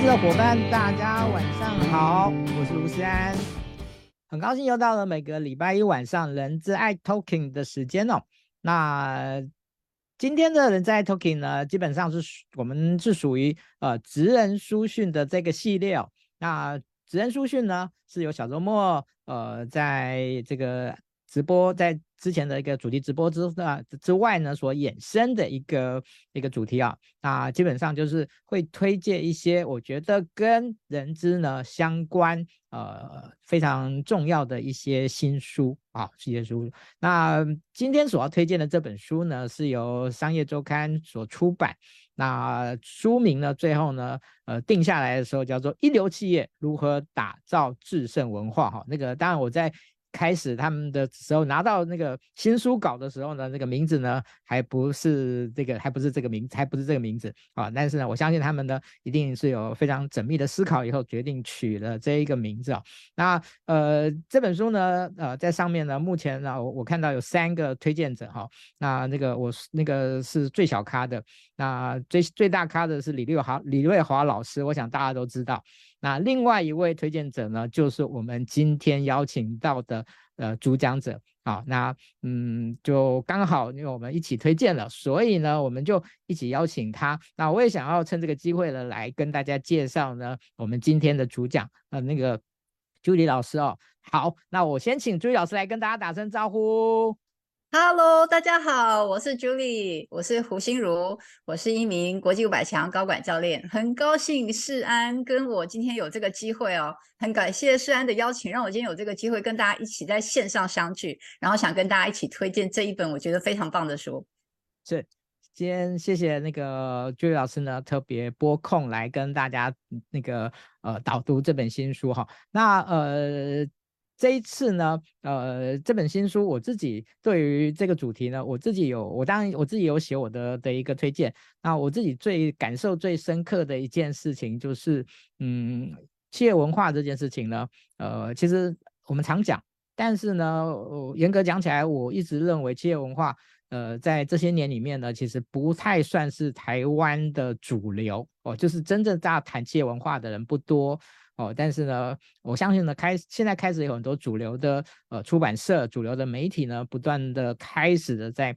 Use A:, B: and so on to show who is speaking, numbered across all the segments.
A: 资的伙伴，大家晚上好，我是卢思安，很高兴又到了每个礼拜一晚上人之爱 Talking 的时间哦。那今天的人资爱 Talking 呢，基本上是我们是属于呃职人书讯的这个系列哦。那职人书讯呢，是由小周末呃在这个直播在。之前的一个主题直播之啊之外呢，所衍生的一个一个主题啊，那基本上就是会推荐一些我觉得跟人资呢相关呃非常重要的一些新书啊，这些书。那今天所要推荐的这本书呢，是由商业周刊所出版。那书名呢，最后呢，呃定下来的时候叫做《一流企业如何打造制胜文化》哈。那个当然我在。开始他们的时候拿到那个新书稿的时候呢，那个名字呢还不是这个，还不是这个名，还不是这个名字啊。但是呢，我相信他们呢一定是有非常缜密的思考以后决定取了这一个名字啊。那呃这本书呢呃在上面呢目前呢我我看到有三个推荐者哈。那那个我那个是最小咖的，那最最大咖的是李瑞华李瑞华老师，我想大家都知道。那另外一位推荐者呢，就是我们今天邀请到的呃主讲者啊。那嗯，就刚好因为我们一起推荐了，所以呢，我们就一起邀请他。那我也想要趁这个机会呢，来跟大家介绍呢，我们今天的主讲呃那个朱迪老师哦。好，那我先请朱迪老师来跟大家打声招呼。
B: Hello，大家好，我是 Julie，我是胡心如，我是一名国际五百强高管教练，很高兴世安跟我今天有这个机会哦，很感谢世安的邀请，让我今天有这个机会跟大家一起在线上相聚，然后想跟大家一起推荐这一本我觉得非常棒的书。
A: 是，今天谢谢那个 Julie 老师呢，特别拨空来跟大家那个呃导读这本新书哈，那呃。这一次呢，呃，这本新书我自己对于这个主题呢，我自己有，我当然我自己有写我的的一个推荐。那我自己最感受最深刻的一件事情就是，嗯，企业文化这件事情呢，呃，其实我们常讲，但是呢，严格讲起来，我一直认为企业文化，呃，在这些年里面呢，其实不太算是台湾的主流哦，就是真正大家谈企业文化的人不多。哦，但是呢，我相信呢，开现在开始有很多主流的呃出版社、主流的媒体呢，不断的开始的在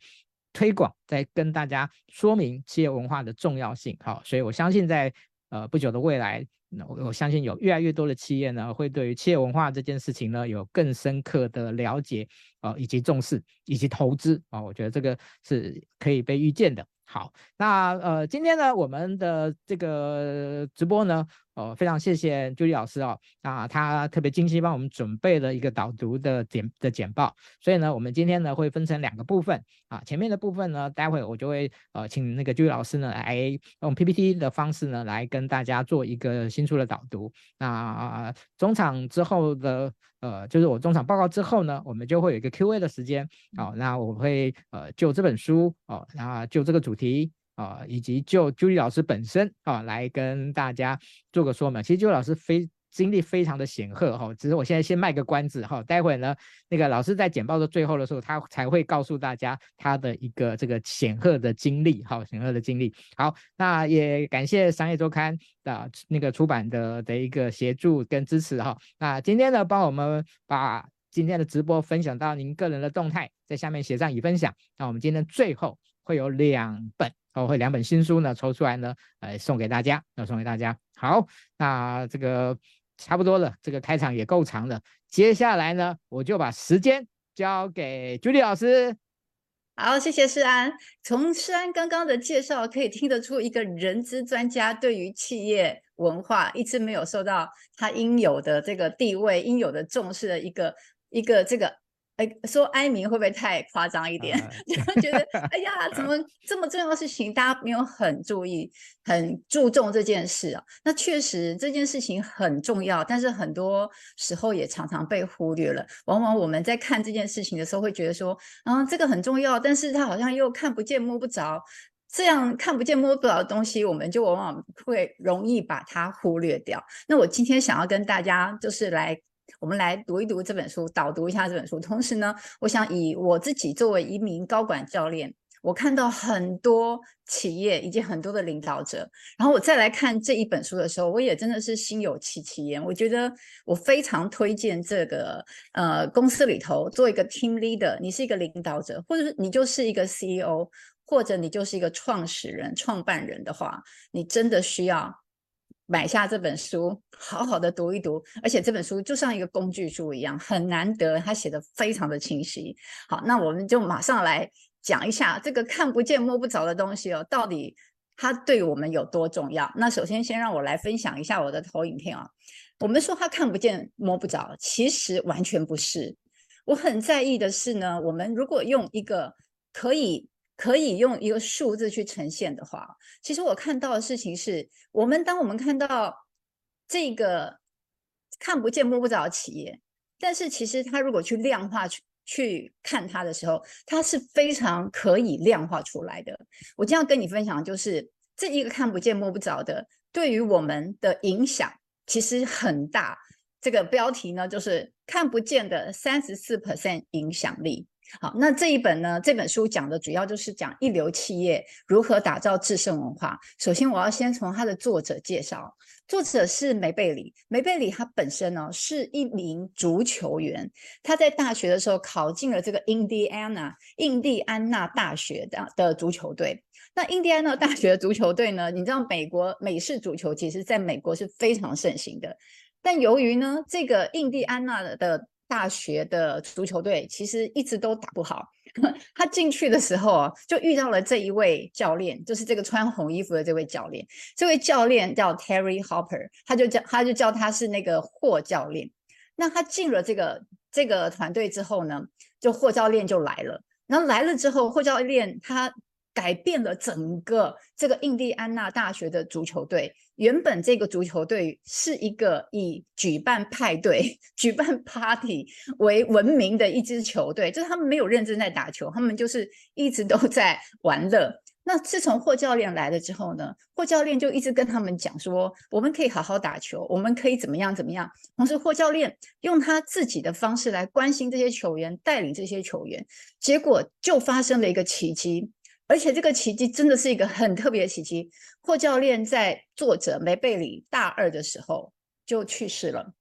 A: 推广，在跟大家说明企业文化的重要性。好，所以我相信在呃不久的未来，我我相信有越来越多的企业呢，会对于企业文化这件事情呢，有更深刻的了解啊、呃，以及重视，以及投资啊、哦，我觉得这个是可以被预见的。好，那呃，今天呢，我们的这个直播呢，呃，非常谢谢 Julie 老师哦，啊，他特别精心帮我们准备了一个导读的简的简报，所以呢，我们今天呢会分成两个部分啊，前面的部分呢，待会我就会呃请那个 Julie 老师呢来用 PPT 的方式呢来跟大家做一个新书的导读，那中场之后的呃，就是我中场报告之后呢，我们就会有一个 Q&A 的时间，好，那我会呃就这本书哦，那就这个主题。啊，以及就 Julie 老师本身啊，来跟大家做个说明。其实朱莉老师非经历非常的显赫哈，只是我现在先卖个关子哈，待会呢，那个老师在简报的最后的时候，他才会告诉大家他的一个这个显赫的经历哈，显赫的经历。好，那也感谢商业周刊的那个出版的的一个协助跟支持哈。那今天呢，帮我们把今天的直播分享到您个人的动态，在下面写上已分享。那我们今天最后。会有两本哦，会两本新书呢抽出来呢，来送给大家，要送给大家。好，那这个差不多了，这个开场也够长了。接下来呢，我就把时间交给 Julie 老师。
B: 好，谢谢世安。从世安刚刚的介绍可以听得出，一个人资专家对于企业文化一直没有受到他应有的这个地位、应有的重视的一个一个这个。哎，说哀鸣会不会太夸张一点？就、uh, 觉得哎呀，怎么 这么重要的事情，大家没有很注意、很注重这件事啊？那确实这件事情很重要，但是很多时候也常常被忽略了。往往我们在看这件事情的时候，会觉得说，啊，这个很重要，但是它好像又看不见摸不着。这样看不见摸不着的东西，我们就往往会容易把它忽略掉。那我今天想要跟大家就是来。我们来读一读这本书，导读一下这本书。同时呢，我想以我自己作为一名高管教练，我看到很多企业以及很多的领导者，然后我再来看这一本书的时候，我也真的是心有戚戚焉。我觉得我非常推荐这个呃公司里头做一个 team leader，你是一个领导者，或者是你就是一个 CEO，或者你就是一个创始人、创办人的话，你真的需要。买下这本书，好好的读一读，而且这本书就像一个工具书一样，很难得，他写的非常的清晰。好，那我们就马上来讲一下这个看不见摸不着的东西哦，到底它对我们有多重要？那首先，先让我来分享一下我的投影片啊。我们说它看不见摸不着，其实完全不是。我很在意的是呢，我们如果用一个可以。可以用一个数字去呈现的话，其实我看到的事情是，我们当我们看到这个看不见摸不着的企业，但是其实它如果去量化去去看它的时候，它是非常可以量化出来的。我今天要跟你分享就是这一个看不见摸不着的，对于我们的影响其实很大。这个标题呢，就是看不见的三十四 percent 影响力。好，那这一本呢？这本书讲的主要就是讲一流企业如何打造制胜文化。首先，我要先从它的作者介绍，作者是梅贝里。梅贝里他本身呢是一名足球员，他在大学的时候考进了这个印第安纳印第安纳大学的的足球队。那印第安纳大学的足球队呢，你知道美国美式足球其实在美国是非常盛行的，但由于呢这个印第安纳的大学的足球队其实一直都打不好。他进去的时候就遇到了这一位教练，就是这个穿红衣服的这位教练。这位教练叫 Terry Hopper，他就叫他就叫他是那个霍教练。那他进了这个这个团队之后呢，就霍教练就来了。然后来了之后，霍教练他改变了整个这个印第安纳大学的足球队。原本这个足球队是一个以举办派对、举办 party 为闻名的一支球队，就是他们没有认真在打球，他们就是一直都在玩乐。那自从霍教练来了之后呢，霍教练就一直跟他们讲说，我们可以好好打球，我们可以怎么样怎么样。同时，霍教练用他自己的方式来关心这些球员，带领这些球员，结果就发生了一个奇迹。而且这个奇迹真的是一个很特别的奇迹。霍教练在作者梅贝里大二的时候就去世了，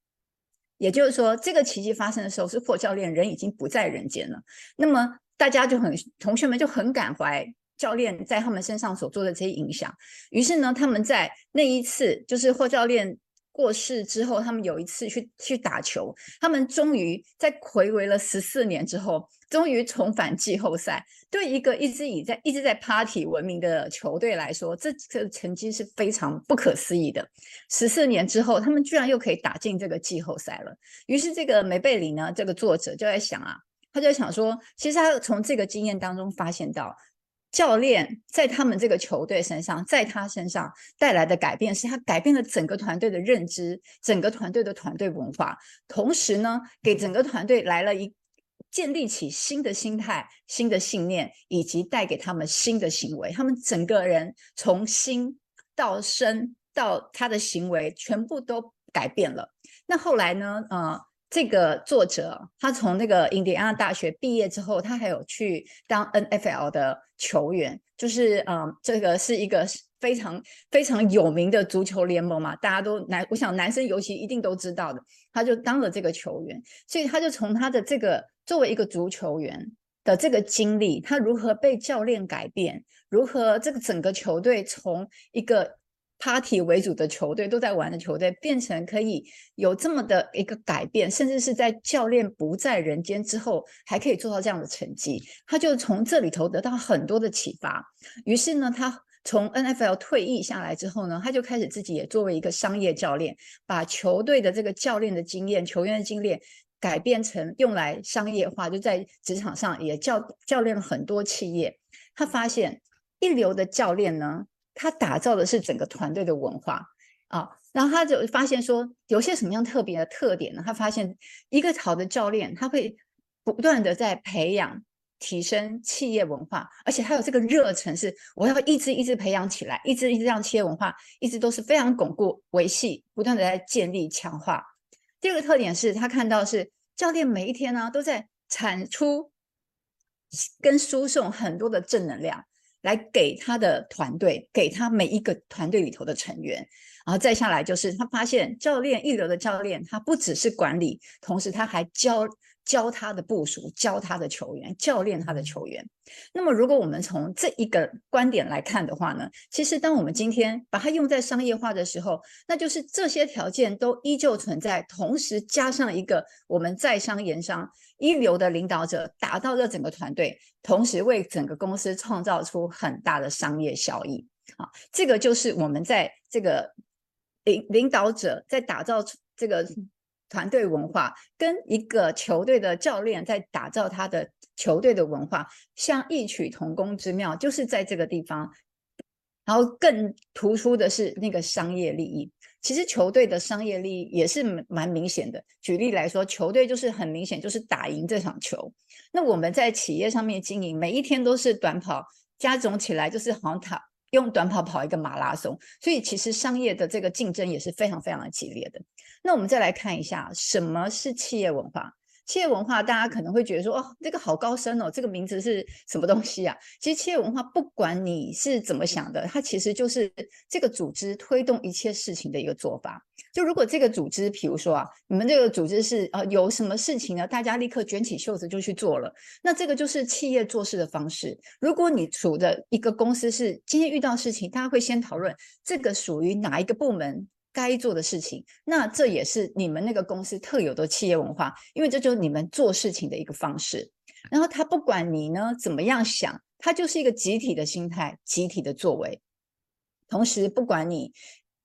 B: 也就是说，这个奇迹发生的时候是霍教练人已经不在人间了。那么大家就很，同学们就很感怀教练在他们身上所做的这些影响。于是呢，他们在那一次就是霍教练。过世之后，他们有一次去去打球，他们终于在睽违了十四年之后，终于重返季后赛。对一个一直以在一直在 party 闻名的球队来说，这个成绩是非常不可思议的。十四年之后，他们居然又可以打进这个季后赛了。于是，这个梅贝里呢，这个作者就在想啊，他就在想说，其实他从这个经验当中发现到。教练在他们这个球队身上，在他身上带来的改变，是他改变了整个团队的认知，整个团队的团队文化，同时呢，给整个团队来了一建立起新的心态、新的信念，以及带给他们新的行为。他们整个人从心到身到他的行为，全部都改变了。那后来呢？呃。这个作者他从那个印第安纳大学毕业之后，他还有去当 NFL 的球员，就是嗯，这个是一个非常非常有名的足球联盟嘛，大家都男，我想男生尤其一定都知道的，他就当了这个球员，所以他就从他的这个作为一个足球员的这个经历，他如何被教练改变，如何这个整个球队从一个。Party 为主的球队都在玩的球队，变成可以有这么的一个改变，甚至是在教练不在人间之后，还可以做到这样的成绩。他就从这里头得到很多的启发。于是呢，他从 NFL 退役下来之后呢，他就开始自己也作为一个商业教练，把球队的这个教练的经验、球员的经验改变成用来商业化，就在职场上也教教练了很多企业。他发现一流的教练呢。他打造的是整个团队的文化啊，然后他就发现说，有些什么样特别的特点呢？他发现一个好的教练，他会不断的在培养、提升企业文化，而且他有这个热忱，是我要一直一直培养起来，一直一直让企业文化一直都是非常巩固、维系、不断的在建立、强化。第二个特点是他看到是教练每一天呢都在产出跟输送很多的正能量，来给他的团队，给他每一个团队里头的成员。然后再下来就是他发现教练一流的教练，他不只是管理，同时他还教。教他的部属，教他的球员，教练他的球员。那么，如果我们从这一个观点来看的话呢，其实当我们今天把它用在商业化的时候，那就是这些条件都依旧存在，同时加上一个我们在商言商一流的领导者，打造这整个团队，同时为整个公司创造出很大的商业效益。啊，这个就是我们在这个领领导者在打造这个。团队文化跟一个球队的教练在打造他的球队的文化，像异曲同工之妙，就是在这个地方。然后更突出的是那个商业利益。其实球队的商业利益也是蛮明显的。举例来说，球队就是很明显就是打赢这场球。那我们在企业上面经营，每一天都是短跑，加总起来就是好像他。用短跑跑一个马拉松，所以其实商业的这个竞争也是非常非常的激烈的。那我们再来看一下，什么是企业文化？企业文化，大家可能会觉得说，哦，这个好高深哦，这个名字是什么东西啊？其实企业文化，不管你是怎么想的，它其实就是这个组织推动一切事情的一个做法。就如果这个组织，比如说啊，你们这个组织是啊，有什么事情呢，大家立刻卷起袖子就去做了，那这个就是企业做事的方式。如果你处的一个公司是今天遇到事情，大家会先讨论这个属于哪一个部门。该做的事情，那这也是你们那个公司特有的企业文化，因为这就是你们做事情的一个方式。然后他不管你呢怎么样想，他就是一个集体的心态、集体的作为。同时，不管你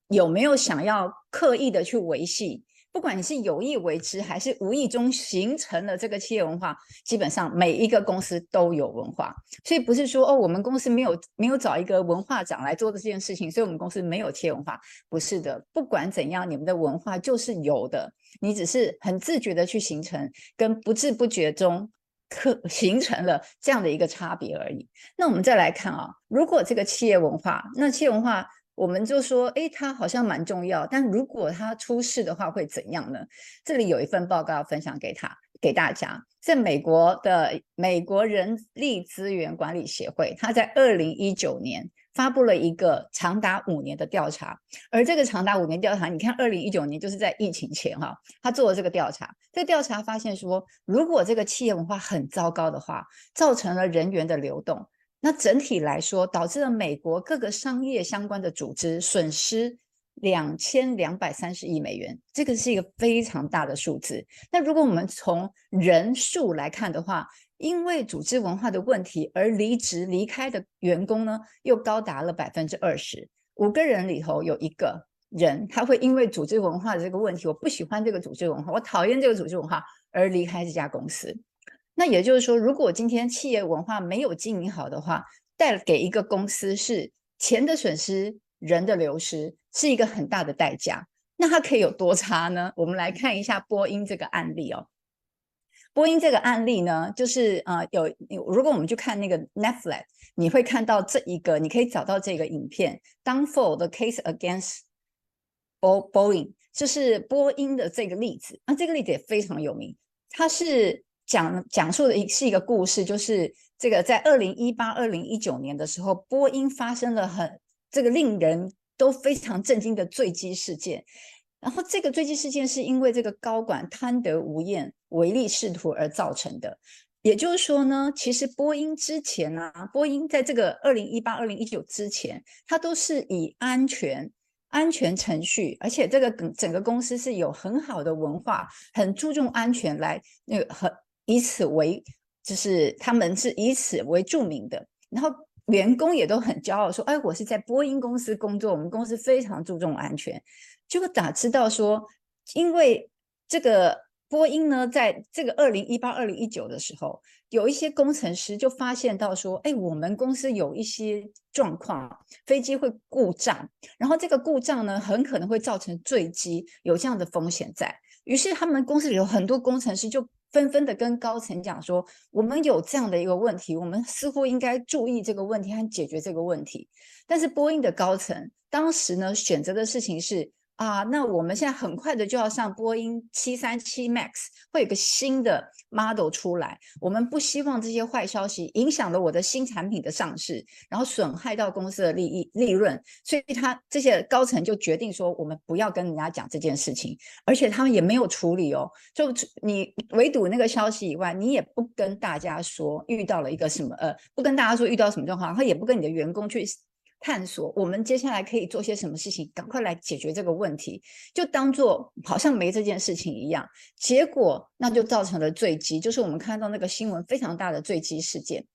B: 有没有想要刻意的去维系。不管你是有意为之，还是无意中形成了这个企业文化，基本上每一个公司都有文化，所以不是说哦，我们公司没有没有找一个文化长来做的这件事情，所以我们公司没有企业文化，不是的。不管怎样，你们的文化就是有的，你只是很自觉的去形成，跟不知不觉中可形成了这样的一个差别而已。那我们再来看啊，如果这个企业文化，那企业文化。我们就说，诶，它好像蛮重要，但如果它出事的话会怎样呢？这里有一份报告要分享给他给大家，在美国的美国人力资源管理协会，他在二零一九年发布了一个长达五年的调查，而这个长达五年调查，你看二零一九年就是在疫情前哈，他做了这个调查，这个调查发现说，如果这个企业文化很糟糕的话，造成了人员的流动。那整体来说，导致了美国各个商业相关的组织损失两千两百三十亿美元，这个是一个非常大的数字。那如果我们从人数来看的话，因为组织文化的问题而离职离开的员工呢，又高达了百分之二十。五个人里头有一个人，他会因为组织文化的这个问题，我不喜欢这个组织文化，我讨厌这个组织文化而离开这家公司。那也就是说，如果今天企业文化没有经营好的话，带给一个公司是钱的损失、人的流失，是一个很大的代价。那它可以有多差呢？我们来看一下波音这个案例哦。波音这个案例呢，就是呃，有如果我们去看那个 Netflix，你会看到这一个，你可以找到这个影片，Downfall the Case Against Boeing，就是波音的这个例子。那这个例子也非常有名，它是。讲讲述的一是一个故事，就是这个在二零一八、二零一九年的时候，波音发生了很这个令人都非常震惊的坠机事件。然后这个坠机事件是因为这个高管贪得无厌、唯利是图而造成的。也就是说呢，其实波音之前啊，波音在这个二零一八、二零一九之前，它都是以安全、安全程序，而且这个整个公司是有很好的文化，很注重安全来那个很。以此为，就是他们是以此为著名的，然后员工也都很骄傲说：“哎，我是在波音公司工作，我们公司非常注重安全。”结果哪知道说，因为这个波音呢，在这个二零一八、二零一九的时候，有一些工程师就发现到说：“哎，我们公司有一些状况，飞机会故障，然后这个故障呢，很可能会造成坠机，有这样的风险在。”于是他们公司里有很多工程师就。纷纷的跟高层讲说，我们有这样的一个问题，我们似乎应该注意这个问题和解决这个问题。但是波音的高层当时呢，选择的事情是啊，那我们现在很快的就要上波音七三七 MAX，会有个新的 model 出来。我们不希望这些坏消息影响了我的新产品的上市，然后损害到公司的利益利润。所以他这些高层就决定说，我们不要跟人家讲这件事情，而且他们也没有处理哦。就你围堵那个消息以外，你也不跟大家说遇到了一个什么呃，不跟大家说遇到什么状况，然后也不跟你的员工去。探索我们接下来可以做些什么事情，赶快来解决这个问题，就当做好像没这件事情一样。结果那就造成了坠机，就是我们看到那个新闻非常大的坠机事件。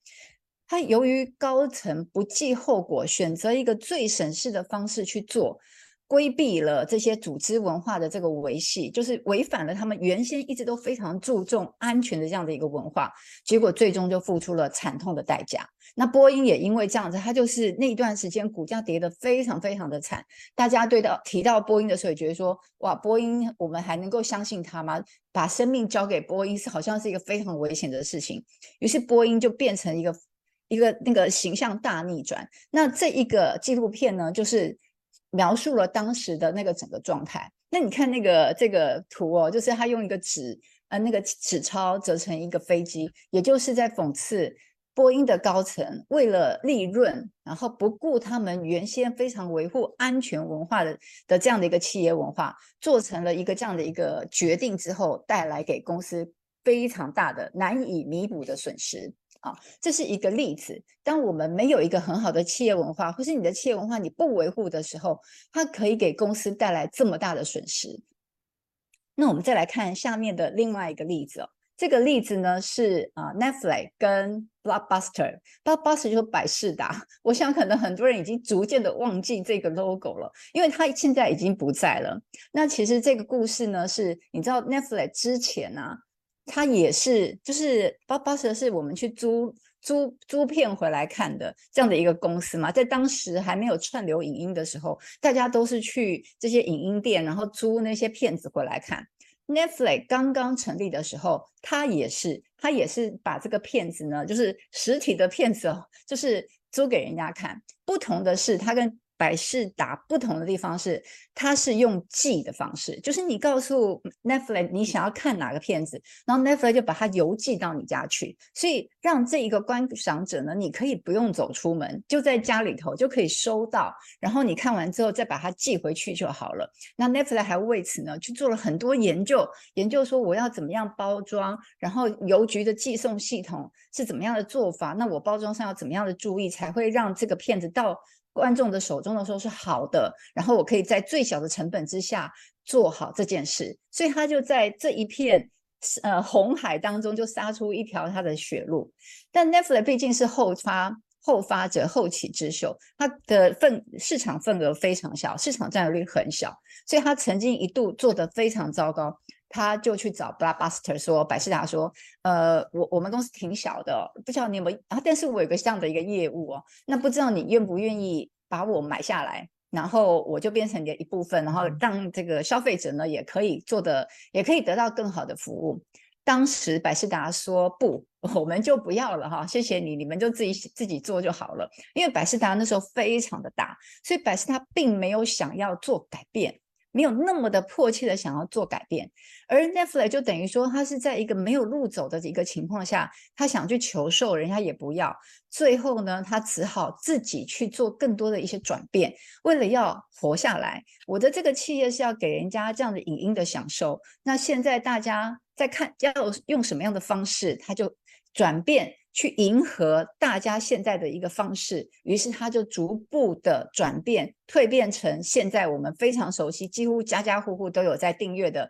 B: 他由于高层不计后果，选择一个最省事的方式去做。规避了这些组织文化的这个维系，就是违反了他们原先一直都非常注重安全的这样的一个文化，结果最终就付出了惨痛的代价。那波音也因为这样子，它就是那一段时间股价跌得非常非常的惨。大家对到提到波音的时候，也觉得说，哇，波音我们还能够相信它吗？把生命交给波音是好像是一个非常危险的事情。于是波音就变成一个一个那个形象大逆转。那这一个纪录片呢，就是。描述了当时的那个整个状态。那你看那个这个图哦，就是他用一个纸呃那个纸钞折成一个飞机，也就是在讽刺波音的高层为了利润，然后不顾他们原先非常维护安全文化的的这样的一个企业文化，做成了一个这样的一个决定之后，带来给公司非常大的难以弥补的损失。啊，这是一个例子。当我们没有一个很好的企业文化，或是你的企业文化你不维护的时候，它可以给公司带来这么大的损失。那我们再来看下面的另外一个例子哦。这个例子呢是啊，Netflix 跟 Blockbuster，Blockbuster 就是百视达。我想可能很多人已经逐渐的忘记这个 logo 了，因为它现在已经不在了。那其实这个故事呢，是你知道 Netflix 之前啊。它也是，就是巴巴士是我们去租租租片回来看的这样的一个公司嘛，在当时还没有串流影音的时候，大家都是去这些影音店，然后租那些片子回来看。Netflix 刚刚成立的时候，它也是，它也是把这个片子呢，就是实体的片子哦，就是租给人家看。不同的是，它跟百视达不同的地方是，它是用寄的方式，就是你告诉 Netflix 你想要看哪个片子，然后 Netflix 就把它邮寄到你家去，所以让这一个观赏者呢，你可以不用走出门，就在家里头就可以收到，然后你看完之后再把它寄回去就好了。那 Netflix 还为此呢去做了很多研究，研究说我要怎么样包装，然后邮局的寄送系统是怎么样的做法，那我包装上要怎么样的注意，才会让这个片子到观众的手中的时候是好的，然后我可以在最小的成本之下做好这件事，所以他就在这一片呃红海当中就杀出一条他的血路。但 Netflix 毕竟是后发后发者后起之秀，它的份市场份额非常小，市场占有率很小，所以他曾经一度做得非常糟糕。他就去找 Blockbuster 说，百事达说，呃，我我们公司挺小的，不知道你有没有啊？但是我有个这样的一个业务哦，那不知道你愿不愿意把我买下来，然后我就变成你的一部分，然后让这个消费者呢也可以做的，也可以得到更好的服务。当时百事达说不，我们就不要了哈，谢谢你，你们就自己自己做就好了。因为百事达那时候非常的大，所以百事达并没有想要做改变。没有那么的迫切的想要做改变，而 Netflix 就等于说，他是在一个没有路走的一个情况下，他想去求售，人家也不要，最后呢，他只好自己去做更多的一些转变，为了要活下来。我的这个企业是要给人家这样的影音的享受，那现在大家在看要用什么样的方式，他就转变。去迎合大家现在的一个方式，于是他就逐步的转变、蜕变成现在我们非常熟悉、几乎家家户户都有在订阅的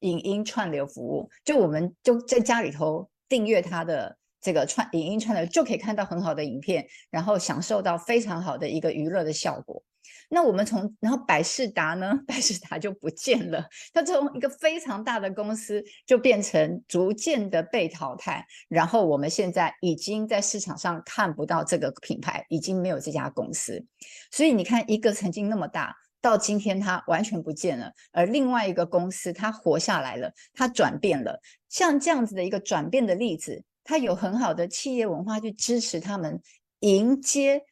B: 影音串流服务。就我们就在家里头订阅他的这个串影音串流，就可以看到很好的影片，然后享受到非常好的一个娱乐的效果。那我们从，然后百事达呢，百事达就不见了，它从一个非常大的公司就变成逐渐的被淘汰，然后我们现在已经在市场上看不到这个品牌，已经没有这家公司。所以你看，一个曾经那么大，到今天它完全不见了，而另外一个公司它活下来了，它转变了，像这样子的一个转变的例子，它有很好的企业文化去支持他们迎接。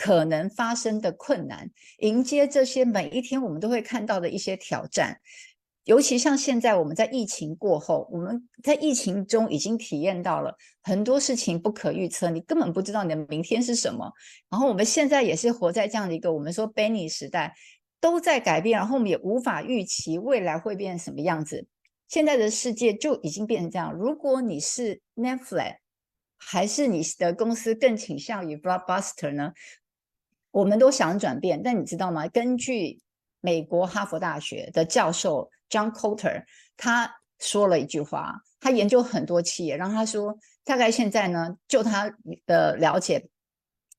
B: 可能发生的困难，迎接这些每一天我们都会看到的一些挑战。尤其像现在我们在疫情过后，我们在疫情中已经体验到了很多事情不可预测，你根本不知道你的明天是什么。然后我们现在也是活在这样的一个我们说 Benny 时代，都在改变，然后我们也无法预期未来会变成什么样子。现在的世界就已经变成这样。如果你是 Netflix，还是你的公司更倾向于 Blockbuster 呢？我们都想转变，但你知道吗？根据美国哈佛大学的教授 John Kotter，他说了一句话，他研究很多企业，然后他说，大概现在呢，就他的了解。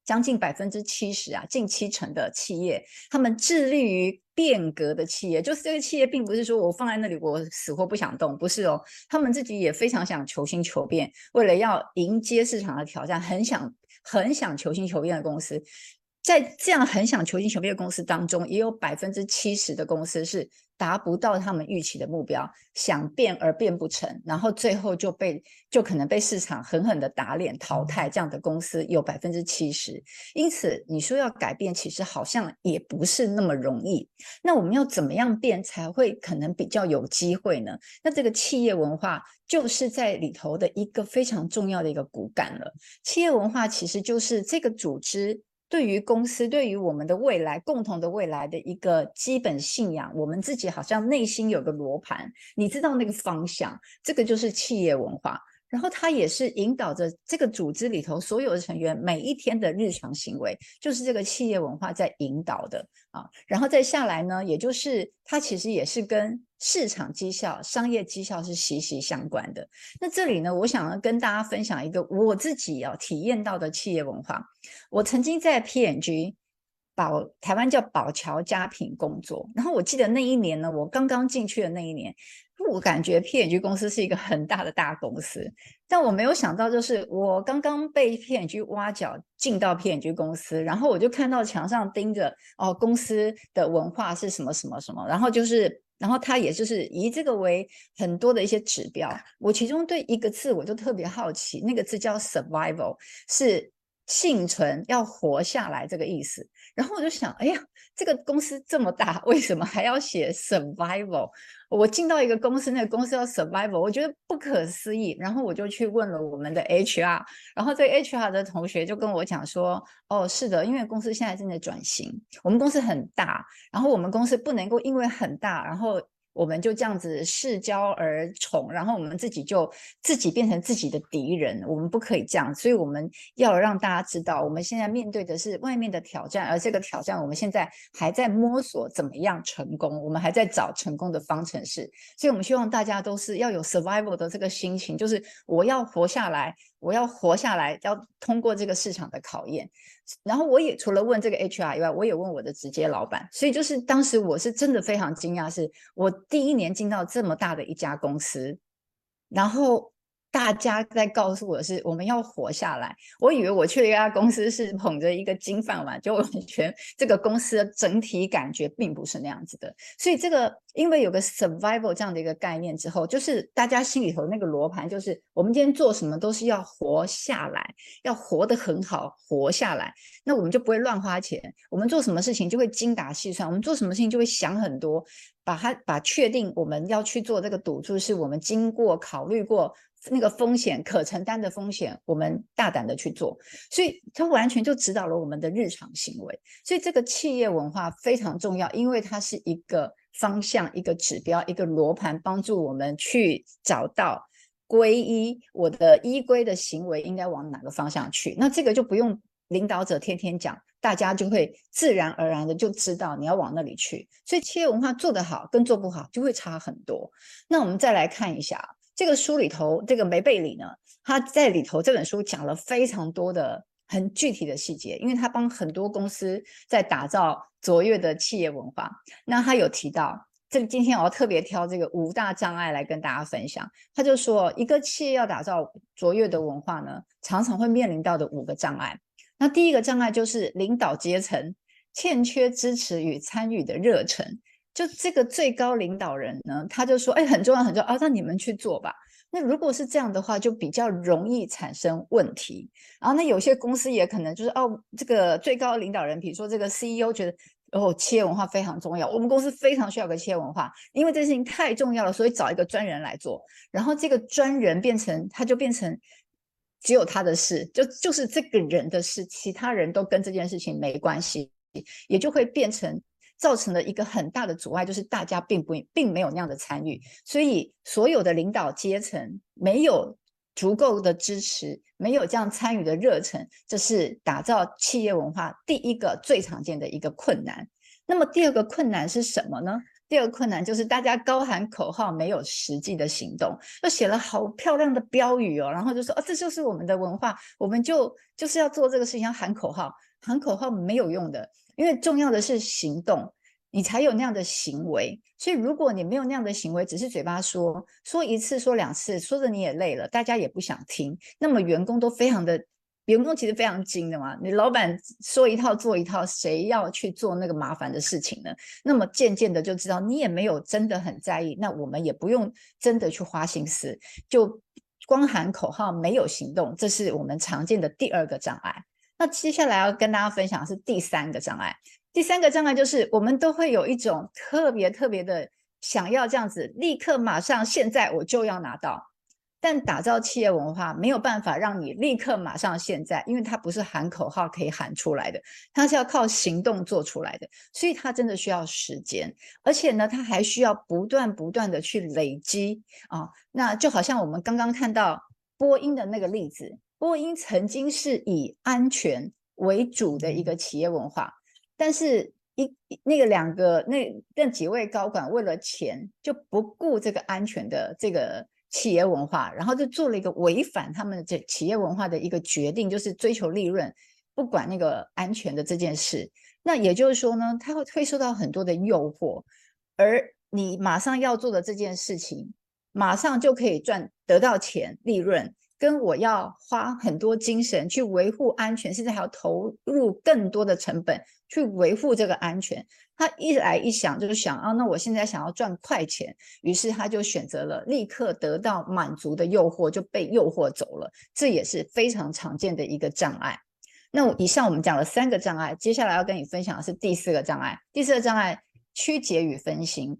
B: 将近百分之七十啊，近七成的企业，他们致力于变革的企业，就是这个企业并不是说我放在那里我死活不想动，不是哦，他们自己也非常想求新求变，为了要迎接市场的挑战，很想很想求新求变的公司。在这样很想求新求变的公司当中，也有百分之七十的公司是达不到他们预期的目标，想变而变不成，然后最后就被就可能被市场狠狠的打脸淘汰。这样的公司有百分之七十，因此你说要改变，其实好像也不是那么容易。那我们要怎么样变才会可能比较有机会呢？那这个企业文化就是在里头的一个非常重要的一个骨干了。企业文化其实就是这个组织。对于公司，对于我们的未来，共同的未来的一个基本信仰，我们自己好像内心有个罗盘，你知道那个方向，这个就是企业文化。然后它也是引导着这个组织里头所有的成员每一天的日常行为，就是这个企业文化在引导的啊。然后再下来呢，也就是它其实也是跟市场绩效、商业绩效是息息相关的。那这里呢，我想要跟大家分享一个我自己要体验到的企业文化。我曾经在 P&G 宝台湾叫宝侨佳品工作，然后我记得那一年呢，我刚刚进去的那一年。我感觉 P&G 公司是一个很大的大公司，但我没有想到，就是我刚刚被 P&G 挖角进到 P&G 公司，然后我就看到墙上钉着哦，公司的文化是什么什么什么，然后就是，然后他也就是以这个为很多的一些指标。我其中对一个字我就特别好奇，那个字叫 survival，是幸存，要活下来这个意思。然后我就想，哎呀，这个公司这么大，为什么还要写 survival？我进到一个公司，那个公司要 survival，我觉得不可思议。然后我就去问了我们的 HR，然后这 HR 的同学就跟我讲说，哦，是的，因为公司现在正在转型，我们公司很大，然后我们公司不能够因为很大，然后。我们就这样子恃骄而宠，然后我们自己就自己变成自己的敌人，我们不可以这样，所以我们要让大家知道，我们现在面对的是外面的挑战，而这个挑战我们现在还在摸索怎么样成功，我们还在找成功的方程式，所以我们希望大家都是要有 survival 的这个心情，就是我要活下来。我要活下来，要通过这个市场的考验。然后我也除了问这个 HR 以外，我也问我的直接老板。所以就是当时我是真的非常惊讶，是我第一年进到这么大的一家公司，然后。大家在告诉我是，我们要活下来。我以为我去了一家公司是捧着一个金饭碗，就完全这个公司的整体感觉并不是那样子的。所以这个因为有个 survival 这样的一个概念之后，就是大家心里头那个罗盘，就是我们今天做什么都是要活下来，要活得很好，活下来。那我们就不会乱花钱，我们做什么事情就会精打细算，我们做什么事情就会想很多，把它把确定我们要去做这个赌注，是我们经过考虑过。那个风险可承担的风险，我们大胆的去做，所以它完全就指导了我们的日常行为。所以这个企业文化非常重要，因为它是一个方向、一个指标、一个罗盘，帮助我们去找到归依我的依归的行为应该往哪个方向去。那这个就不用领导者天天讲，大家就会自然而然的就知道你要往那里去。所以企业文化做得好跟做不好就会差很多。那我们再来看一下。这个书里头，这个梅贝里呢，他在里头这本书讲了非常多的很具体的细节，因为他帮很多公司在打造卓越的企业文化。那他有提到，这个今天我要特别挑这个五大障碍来跟大家分享。他就说，一个企业要打造卓越的文化呢，常常会面临到的五个障碍。那第一个障碍就是领导阶层欠缺支持与参与的热忱。就这个最高领导人呢，他就说：“哎，很重要，很重要啊！那你们去做吧。那如果是这样的话，就比较容易产生问题。然后那有些公司也可能就是哦，这个最高领导人，比如说这个 CEO 觉得哦，企业文化非常重要，我们公司非常需要个企业文化，因为这事情太重要了，所以找一个专人来做。然后这个专人变成他就变成只有他的事，就就是这个人的事，其他人都跟这件事情没关系，也就会变成。造成了一个很大的阻碍，就是大家并不并没有那样的参与，所以所有的领导阶层没有足够的支持，没有这样参与的热忱，这是打造企业文化第一个最常见的一个困难。那么第二个困难是什么呢？第二个困难就是大家高喊口号，没有实际的行动，又写了好漂亮的标语哦，然后就说哦，这就是我们的文化，我们就就是要做这个事情，要喊口号，喊口号没有用的。因为重要的是行动，你才有那样的行为。所以如果你没有那样的行为，只是嘴巴说，说一次说两次，说的你也累了，大家也不想听。那么员工都非常的，员工其实非常精的嘛。你老板说一套做一套，谁要去做那个麻烦的事情呢？那么渐渐的就知道你也没有真的很在意，那我们也不用真的去花心思，就光喊口号没有行动，这是我们常见的第二个障碍。那接下来要跟大家分享的是第三个障碍。第三个障碍就是我们都会有一种特别特别的想要这样子，立刻马上现在我就要拿到。但打造企业文化没有办法让你立刻马上现在，因为它不是喊口号可以喊出来的，它是要靠行动做出来的，所以它真的需要时间，而且呢，它还需要不断不断的去累积啊。那就好像我们刚刚看到波音的那个例子。波音曾经是以安全为主的一个企业文化，但是一那个两个那那几位高管为了钱就不顾这个安全的这个企业文化，然后就做了一个违反他们的这企业文化的一个决定，就是追求利润，不管那个安全的这件事。那也就是说呢，他会会受到很多的诱惑，而你马上要做的这件事情，马上就可以赚得到钱利润。跟我要花很多精神去维护安全，甚至还要投入更多的成本去维护这个安全。他一来一想就是想啊，那我现在想要赚快钱，于是他就选择了立刻得到满足的诱惑，就被诱惑走了。这也是非常常见的一个障碍。那以上我们讲了三个障碍，接下来要跟你分享的是第四个障碍。第四个障碍，曲解与分心。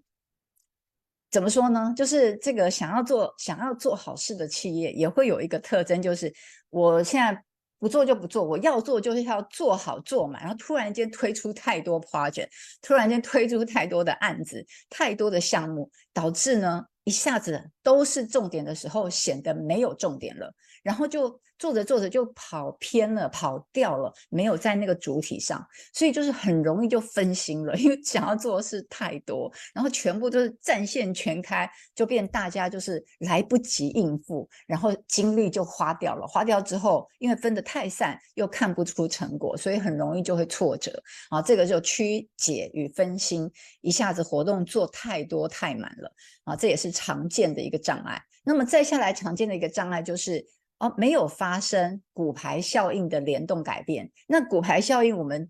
B: 怎么说呢？就是这个想要做想要做好事的企业，也会有一个特征，就是我现在不做就不做，我要做就是要做好做满，然后突然间推出太多 project，突然间推出太多的案子，太多的项目，导致呢一下子都是重点的时候，显得没有重点了，然后就。做着做着就跑偏了，跑掉了，没有在那个主体上，所以就是很容易就分心了，因为想要做的事太多，然后全部都是战线全开，就变大家就是来不及应付，然后精力就花掉了。花掉之后，因为分得太散，又看不出成果，所以很容易就会挫折。啊，这个就曲解与分心，一下子活动做太多太满了啊，这也是常见的一个障碍。那么再下来常见的一个障碍就是。哦，没有发生骨牌效应的联动改变。那骨牌效应，我们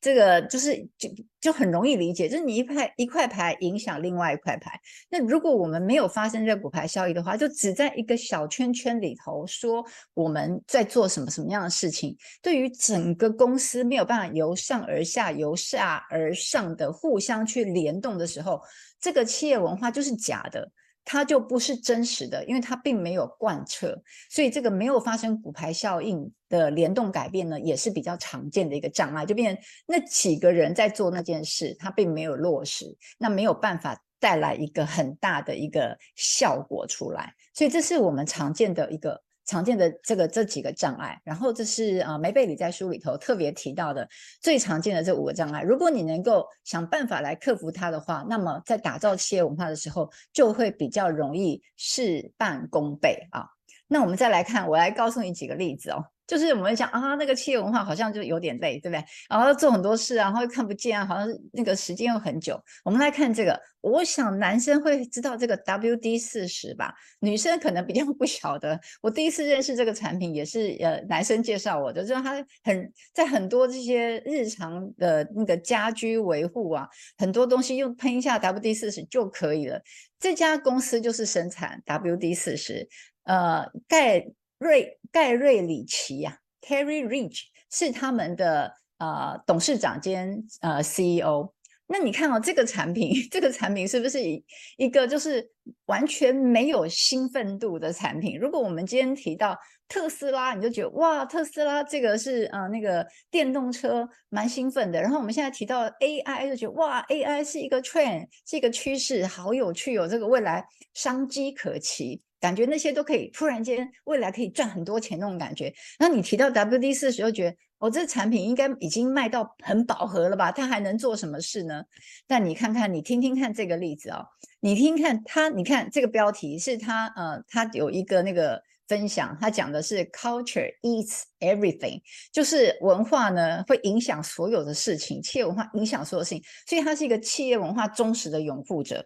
B: 这个就是就就很容易理解，就是你一块一块牌影响另外一块牌。那如果我们没有发生这个骨牌效应的话，就只在一个小圈圈里头说我们在做什么什么样的事情，对于整个公司没有办法由上而下、由下而上的互相去联动的时候，这个企业文化就是假的。它就不是真实的，因为它并没有贯彻，所以这个没有发生骨牌效应的联动改变呢，也是比较常见的一个障碍。就变成那几个人在做那件事，他并没有落实，那没有办法带来一个很大的一个效果出来，所以这是我们常见的一个。常见的这个这几个障碍，然后这是啊梅贝里在书里头特别提到的最常见的这五个障碍。如果你能够想办法来克服它的话，那么在打造企业文化的时候，就会比较容易事半功倍啊。那我们再来看，我来告诉你几个例子哦。就是我们讲啊，那个企业文化好像就有点累，对不对？然后做很多事啊，然后又看不见啊，好像那个时间又很久。我们来看这个，我想男生会知道这个 WD 四十吧，女生可能比较不晓得。我第一次认识这个产品也是呃男生介绍我的，就是他很在很多这些日常的那个家居维护啊，很多东西用喷一下 WD 四十就可以了。这家公司就是生产 WD 四十，呃，盖。瑞盖瑞里奇呀、啊、，Terry Rich 是他们的呃董事长兼呃 CEO。那你看哦，这个产品，这个产品是不是一一个就是完全没有兴奋度的产品？如果我们今天提到特斯拉，你就觉得哇，特斯拉这个是呃那个电动车蛮兴奋的。然后我们现在提到 AI，就觉得哇，AI 是一个 trend，是一个趋势，好有趣，哦这个未来商机可期。感觉那些都可以，突然间未来可以赚很多钱那种感觉。然后你提到 WD 四的时候觉得哦，这产品应该已经卖到很饱和了吧？它还能做什么事呢？但你看看，你听听看这个例子哦，你听看它，你看这个标题是它呃，它有一个那个分享，它讲的是 Culture eats everything，就是文化呢会影响所有的事情，企业文化影响所有事情，所以他是一个企业文化忠实的拥护者。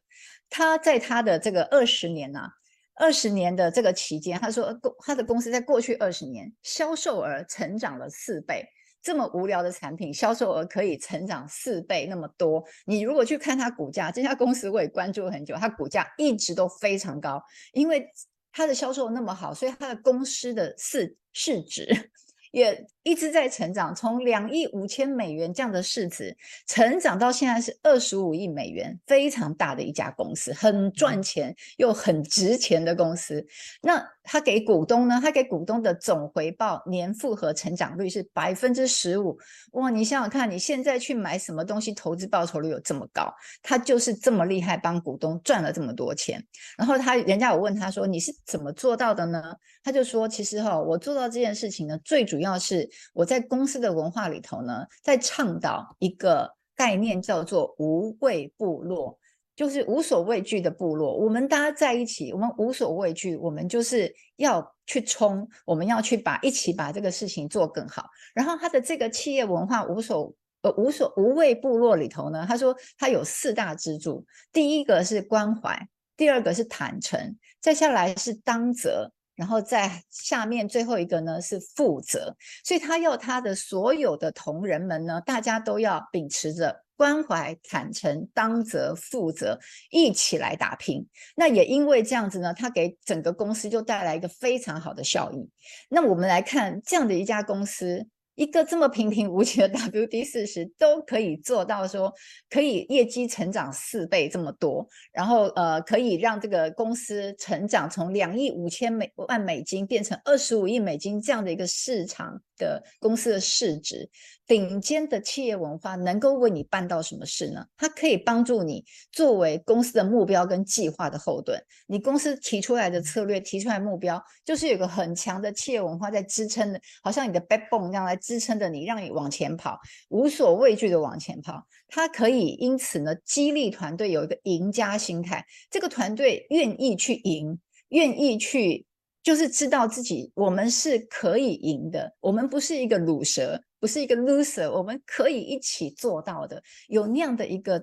B: 他在他的这个二十年呐、啊。二十年的这个期间，他说公他的公司在过去二十年销售额成长了四倍。这么无聊的产品，销售额可以成长四倍那么多。你如果去看它股价，这家公司我也关注了很久，它股价一直都非常高，因为它的销售那么好，所以它的公司的市市值。也一直在成长，从两亿五千美元这样的市值，成长到现在是二十五亿美元，非常大的一家公司，很赚钱又很值钱的公司。那他给股东呢？他给股东的总回报年复合成长率是百分之十五。哇，你想想看，你现在去买什么东西，投资报酬率有这么高？他就是这么厉害，帮股东赚了这么多钱。然后他人家有问他说：“你是怎么做到的呢？”他就说：“其实哈，我做到这件事情呢，最主主要是我在公司的文化里头呢，在倡导一个概念，叫做无畏部落，就是无所畏惧的部落。我们大家在一起，我们无所畏惧，我们就是要去冲，我们要去把一起把这个事情做更好。然后他的这个企业文化无所呃无所无畏部落里头呢，他说他有四大支柱，第一个是关怀，第二个是坦诚，再下来是当责。然后在下面最后一个呢是负责，所以他要他的所有的同仁们呢，大家都要秉持着关怀、坦诚、当责、负责，一起来打拼。那也因为这样子呢，他给整个公司就带来一个非常好的效益。那我们来看这样的一家公司。一个这么平平无奇的 WD 四十都可以做到说，可以业绩成长四倍这么多，然后呃可以让这个公司成长从两亿五千美万美金变成二十五亿美金这样的一个市场的公司的市值。顶尖的企业文化能够为你办到什么事呢？它可以帮助你作为公司的目标跟计划的后盾。你公司提出来的策略、提出来目标，就是有个很强的企业文化在支撑的，好像你的 backbone 这样来支撑着你，让你往前跑，无所畏惧的往前跑。它可以因此呢，激励团队有一个赢家心态。这个团队愿意去赢，愿意去，就是知道自己我们是可以赢的，我们不是一个卤蛇。不是一个 loser，我们可以一起做到的。有那样的一个，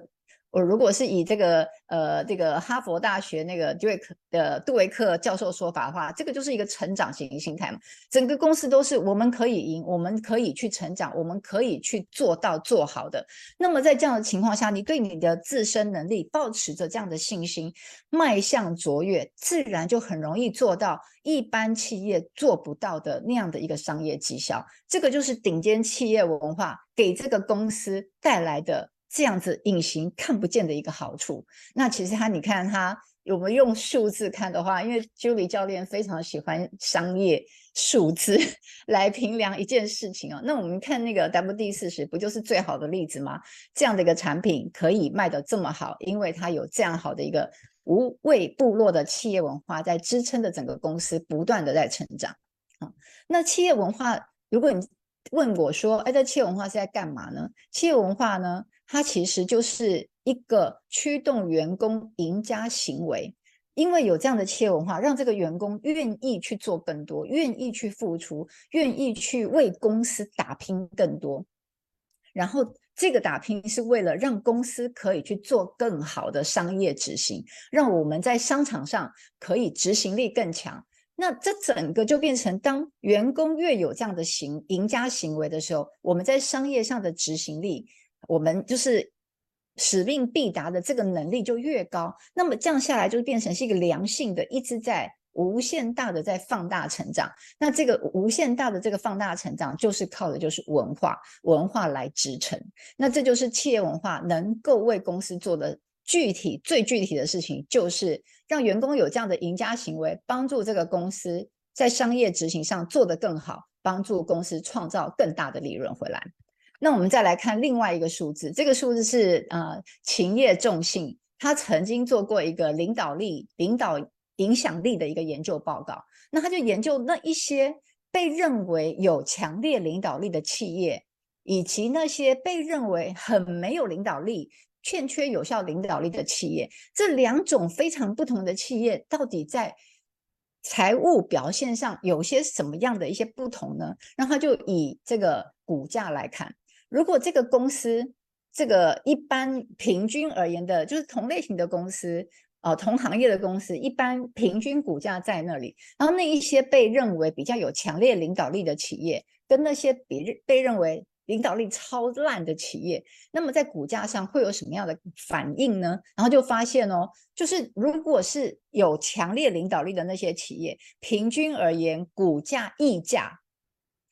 B: 我如果是以这个呃这个哈佛大学那个杜维克的杜维克教授说法的话，这个就是一个成长型心态嘛。整个公司都是我们可以赢，我们可以去成长，我们可以去做到做好的。那么在这样的情况下，你对你的自身能力保持着这样的信心，迈向卓越，自然就很容易做到。一般企业做不到的那样的一个商业绩效，这个就是顶尖企业文化给这个公司带来的这样子隐形看不见的一个好处。那其实他，你看他有没有用数字看的话，因为 Julie 教练非常喜欢商业数字 来评量一件事情哦。那我们看那个 WD 四十，不就是最好的例子吗？这样的一个产品可以卖得这么好，因为它有这样好的一个。无畏部落的企业文化在支撑着整个公司不断的在成长。啊，那企业文化，如果你问我说，哎，这企业文化是在干嘛呢？企业文化呢，它其实就是一个驱动员工赢家行为，因为有这样的企业文化，让这个员工愿意去做更多，愿意去付出，愿意去为公司打拼更多。然后这个打拼是为了让公司可以去做更好的商业执行，让我们在商场上可以执行力更强。那这整个就变成，当员工越有这样的行赢家行为的时候，我们在商业上的执行力，我们就是。使命必达的这个能力就越高，那么这样下来就变成是一个良性的，一直在无限大的在放大成长。那这个无限大的这个放大成长，就是靠的就是文化，文化来支撑。那这就是企业文化能够为公司做的具体最具体的事情，就是让员工有这样的赢家行为，帮助这个公司在商业执行上做得更好，帮助公司创造更大的利润回来。那我们再来看另外一个数字，这个数字是呃勤业众信，他曾经做过一个领导力、领导影响力的一个研究报告。那他就研究那一些被认为有强烈领导力的企业，以及那些被认为很没有领导力、欠缺有效领导力的企业，这两种非常不同的企业，到底在财务表现上有些什么样的一些不同呢？然后他就以这个股价来看。如果这个公司，这个一般平均而言的，就是同类型的公司，啊、同行业的公司，一般平均股价在那里，然后那一些被认为比较有强烈领导力的企业，跟那些别被认为领导力超烂的企业，那么在股价上会有什么样的反应呢？然后就发现哦，就是如果是有强烈领导力的那些企业，平均而言，股价溢价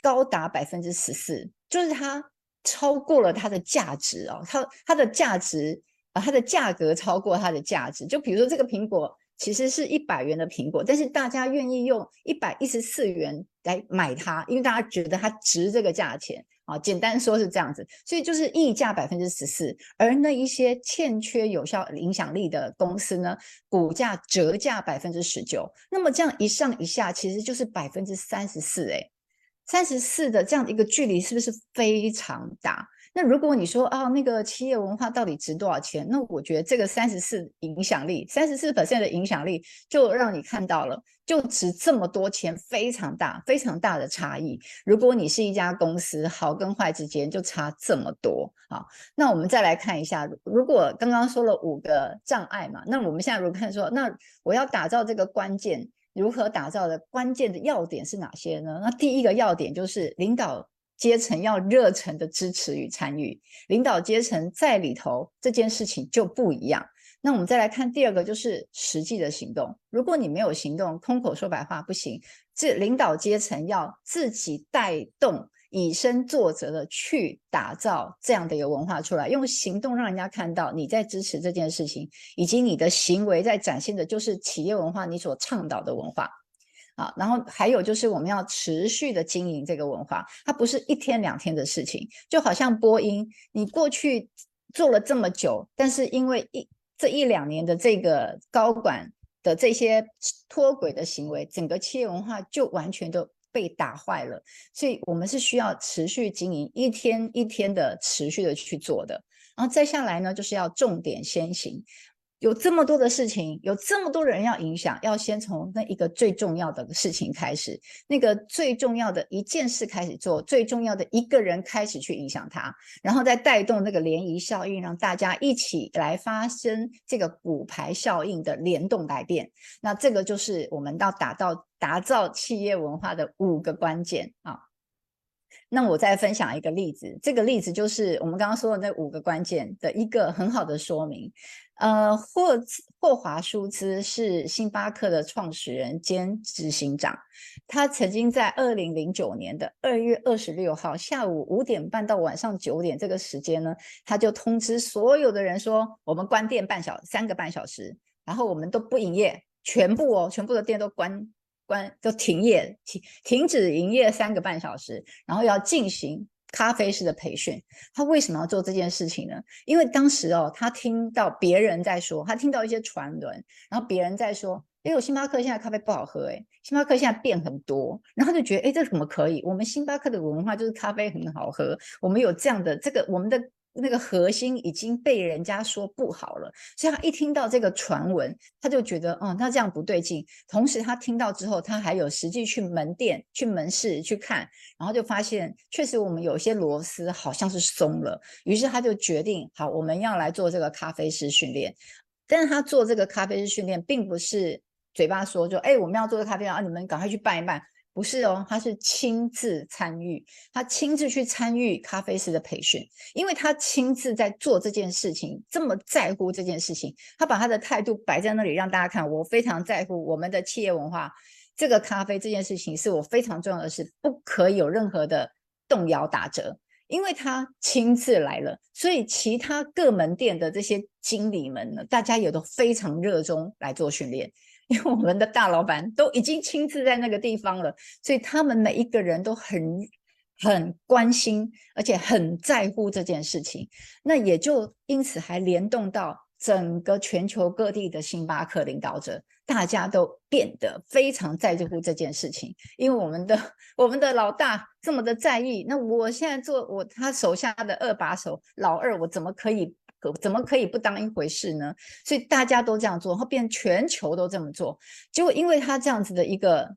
B: 高达百分之十四，就是它。超过了它的价值哦，它它的价值啊，它的价格超过它的价值。就比如说这个苹果其实是一百元的苹果，但是大家愿意用一百一十四元来买它，因为大家觉得它值这个价钱啊。简单说是这样子，所以就是溢价百分之十四，而那一些欠缺有效影响力的公司呢，股价折价百分之十九。那么这样一上一下，其实就是百分之三十四诶。三十四的这样的一个距离是不是非常大？那如果你说啊，那个企业文化到底值多少钱？那我觉得这个三十四影响力，三十四百分的影响力，就让你看到了，就值这么多钱，非常大，非常大的差异。如果你是一家公司，好跟坏之间就差这么多啊。那我们再来看一下，如果刚刚说了五个障碍嘛，那我们现在如果看说，那我要打造这个关键。如何打造的关键的要点是哪些呢？那第一个要点就是领导阶层要热忱的支持与参与，领导阶层在里头这件事情就不一样。那我们再来看第二个，就是实际的行动。如果你没有行动，空口说白话不行。这领导阶层要自己带动。以身作则的去打造这样的一个文化出来，用行动让人家看到你在支持这件事情，以及你的行为在展现的就是企业文化，你所倡导的文化。啊，然后还有就是我们要持续的经营这个文化，它不是一天两天的事情。就好像波音，你过去做了这么久，但是因为一这一两年的这个高管的这些脱轨的行为，整个企业文化就完全都。被打坏了，所以我们是需要持续经营，一天一天的持续的去做的。然后再下来呢，就是要重点先行。有这么多的事情，有这么多人要影响，要先从那一个最重要的事情开始，那个最重要的一件事开始做，最重要的一个人开始去影响他，然后再带动那个涟漪效应，让大家一起来发生这个骨牌效应的联动改变。那这个就是我们要打造打造企业文化的五个关键啊。那我再分享一个例子，这个例子就是我们刚刚说的那五个关键的一个很好的说明。呃，霍霍华舒兹是星巴克的创始人兼执行长。他曾经在二零零九年的二月二十六号下午五点半到晚上九点这个时间呢，他就通知所有的人说：“我们关店半小三个半小时，然后我们都不营业，全部哦，全部的店都关关就停业，停停止营业三个半小时，然后要进行。”咖啡师的培训，他为什么要做这件事情呢？因为当时哦，他听到别人在说，他听到一些传闻，然后别人在说，哎呦，星巴克现在咖啡不好喝，哎，星巴克现在变很多，然后就觉得，哎，这怎么可以？我们星巴克的文化就是咖啡很好喝，我们有这样的这个，我们的那个核心已经被人家说不好了，所以他一听到这个传闻，他就觉得哦，那这样不对劲。同时他听到之后，他还有实际去门店、去门市去看，然后就发现确实我们有些螺丝好像是松了，于是他就决定好，我们要来做这个咖啡师训练。但是他做这个咖啡师训练，并不是嘴巴说就哎，我们要做咖啡啊，你们赶快去办一办。不是哦，他是亲自参与，他亲自去参与咖啡师的培训，因为他亲自在做这件事情，这么在乎这件事情，他把他的态度摆在那里让大家看，我非常在乎我们的企业文化，这个咖啡这件事情是我非常重要的事，不可以有任何的动摇打折，因为他亲自来了，所以其他各门店的这些经理们呢，大家也都非常热衷来做训练。因为我们的大老板都已经亲自在那个地方了，所以他们每一个人都很很关心，而且很在乎这件事情。那也就因此还联动到整个全球各地的星巴克领导者，大家都变得非常在乎这件事情。因为我们的我们的老大这么的在意，那我现在做我他手下的二把手老二，我怎么可以？怎么可以不当一回事呢？所以大家都这样做，然后变全球都这么做。结果因为他这样子的一个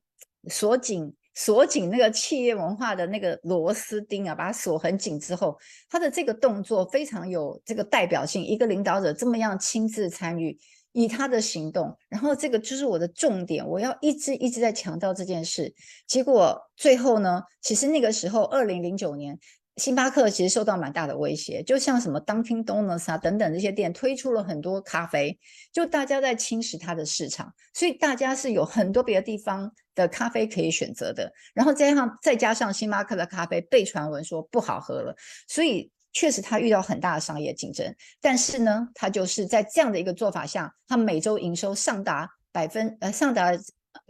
B: 锁紧锁紧那个企业文化的那个螺丝钉啊，把它锁很紧之后，他的这个动作非常有这个代表性。一个领导者这么样亲自参与，以他的行动，然后这个就是我的重点，我要一直一直在强调这件事。结果最后呢，其实那个时候二零零九年。星巴克其实受到蛮大的威胁，就像什么 Dunkin' Donuts 啊等等这些店推出了很多咖啡，就大家在侵蚀它的市场，所以大家是有很多别的地方的咖啡可以选择的。然后再加上再加上星巴克的咖啡被传闻说不好喝了，所以确实它遇到很大的商业竞争。但是呢，它就是在这样的一个做法下，它每周营收上达百分呃上达。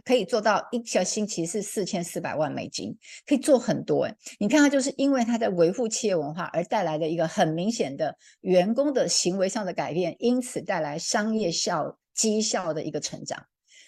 B: 可以做到一个星期是四千四百万美金，可以做很多诶。你看，他就是因为他在维护企业文化而带来的一个很明显的员工的行为上的改变，因此带来商业效绩效的一个成长。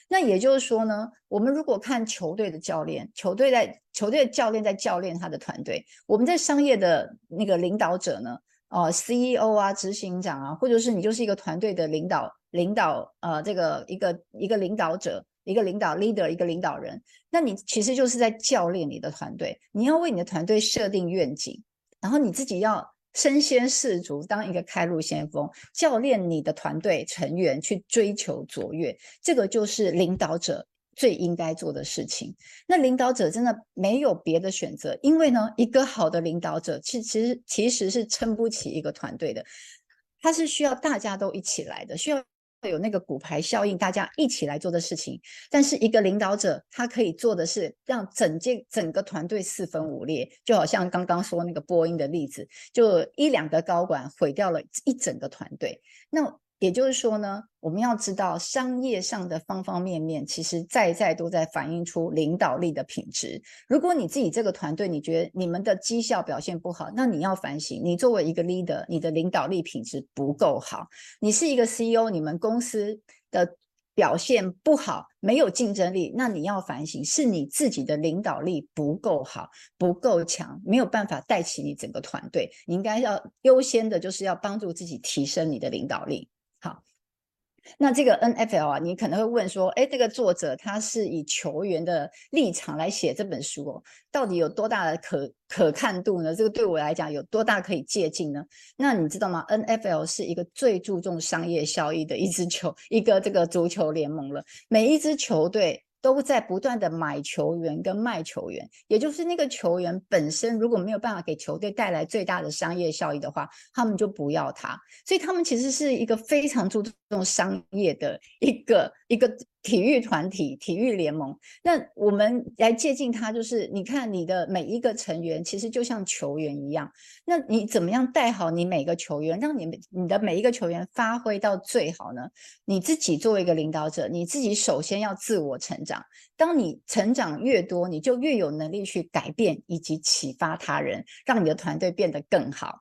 B: 那也就是说呢，我们如果看球队的教练，球队在球队的教练在教练他的团队，我们在商业的那个领导者呢，哦、，CEO 啊，执行长啊，或者是你就是一个团队的领导领导呃，这个一个一个领导者。一个领导 leader，一个领导人，那你其实就是在教练你的团队。你要为你的团队设定愿景，然后你自己要身先士卒，当一个开路先锋，教练你的团队成员去追求卓越。这个就是领导者最应该做的事情。那领导者真的没有别的选择，因为呢，一个好的领导者其实其实是撑不起一个团队的，他是需要大家都一起来的，需要。会有那个骨牌效应，大家一起来做的事情。但是一个领导者，他可以做的是让整件整个团队四分五裂，就好像刚刚说那个波音的例子，就一两个高管毁掉了一整个团队。那也就是说呢，我们要知道商业上的方方面面，其实在在都在反映出领导力的品质。如果你自己这个团队，你觉得你们的绩效表现不好，那你要反省，你作为一个 leader，你的领导力品质不够好。你是一个 CEO，你们公司的表现不好，没有竞争力，那你要反省，是你自己的领导力不够好，不够强，没有办法带起你整个团队。你应该要优先的就是要帮助自己提升你的领导力。那这个 NFL 啊，你可能会问说，哎，这个作者他是以球员的立场来写这本书哦，到底有多大的可可看度呢？这个对我来讲有多大可以借鉴呢？那你知道吗？NFL 是一个最注重商业效益的一支球，一个这个足球联盟了，每一支球队。都在不断的买球员跟卖球员，也就是那个球员本身如果没有办法给球队带来最大的商业效益的话，他们就不要他。所以他们其实是一个非常注重商业的一个一个。体育团体、体育联盟，那我们来接近它，就是你看你的每一个成员，其实就像球员一样。那你怎么样带好你每个球员，让你你的每一个球员发挥到最好呢？你自己作为一个领导者，你自己首先要自我成长。当你成长越多，你就越有能力去改变以及启发他人，让你的团队变得更好。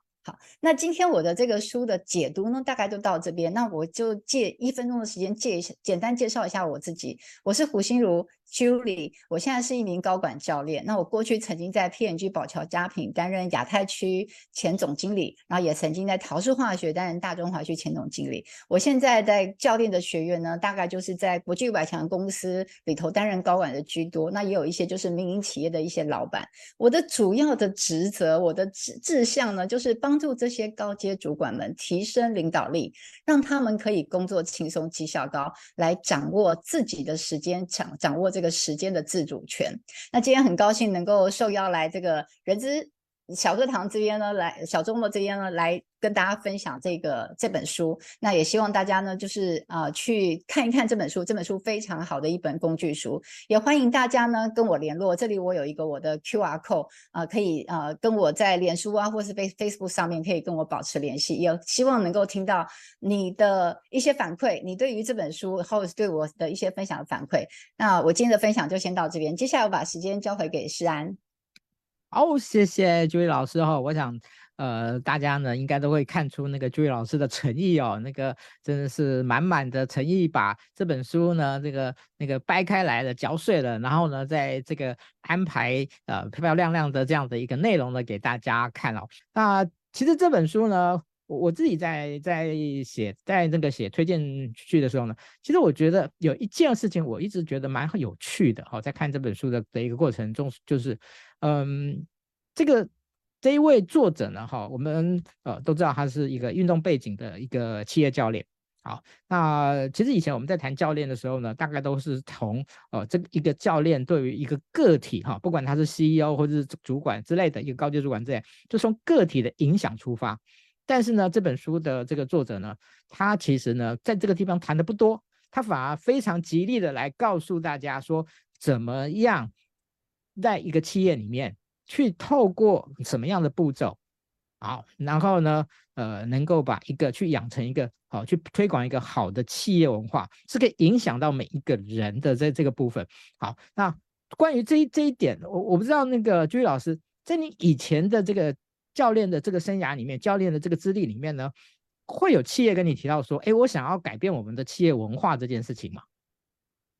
B: 那今天我的这个书的解读呢，大概就到这边。那我就借一分钟的时间，介一下，简单介绍一下我自己。我是胡心如，Julie，我现在是一名高管教练。那我过去曾经在 P&G 宝桥家品担任亚太区前总经理，然后也曾经在陶氏化学担任大中华区前总经理。我现在在教练的学院呢，大概就是在国际五百强公司里头担任高管的居多。那也有一些就是民营企业的一些老板。我的主要的职责，我的志志向呢，就是帮助这些高阶主管们提升领导力，让他们可以工作轻松、绩效高，来掌握自己的时间，掌掌握这这个时间的自主权。那今天很高兴能够受邀来这个人资小课堂这边呢，来小周末这边呢，来跟大家分享这个这本书。那也希望大家呢，就是啊、去看一看这本书。这本书非常好的一本工具书，也欢迎大家呢跟我联络。这里我有一个我的 QR code 啊、可以啊、跟我在脸书啊，或是 Face Facebook 上面可以跟我保持联系。也希望能够听到你的一些反馈，你对于这本书或者是对我的一些分享的反馈。那我今天的分享就先到这边，接下来我把时间交回给诗安。
A: 哦，谢谢朱毅老师哈。我想，呃，大家呢应该都会看出那个朱毅老师的诚意哦，那个真的是满满的诚意，把这本书呢，这个那个掰开来了，嚼碎了，然后呢，在这个安排呃漂漂亮亮的这样的一个内容呢给大家看哦。那其实这本书呢，我我自己在在写在那个写推荐序的时候呢，其实我觉得有一件事情我一直觉得蛮有趣的哈，在看这本书的的一个过程中，就是。嗯，这个这一位作者呢，哈，我们呃都知道他是一个运动背景的一个企业教练。好，那其实以前我们在谈教练的时候呢，大概都是从呃这一个教练对于一个个体哈，不管他是 CEO 或者是主管之类的一个高级主管之类，就从个体的影响出发。但是呢，这本书的这个作者呢，他其实呢在这个地方谈的不多，他反而非常极力的来告诉大家说怎么样。在一个企业里面，去透过什么样的步骤，好，然后呢，呃，能够把一个去养成一个好，去推广一个好的企业文化，是可以影响到每一个人的在这个部分。好，那关于这一这一点，我我不知道那个 Julie 老师，在你以前的这个教练的这个生涯里面，教练的这个资历里面呢，会有企业跟你提到说，哎，我想要改变我们的企业文化这件事情吗？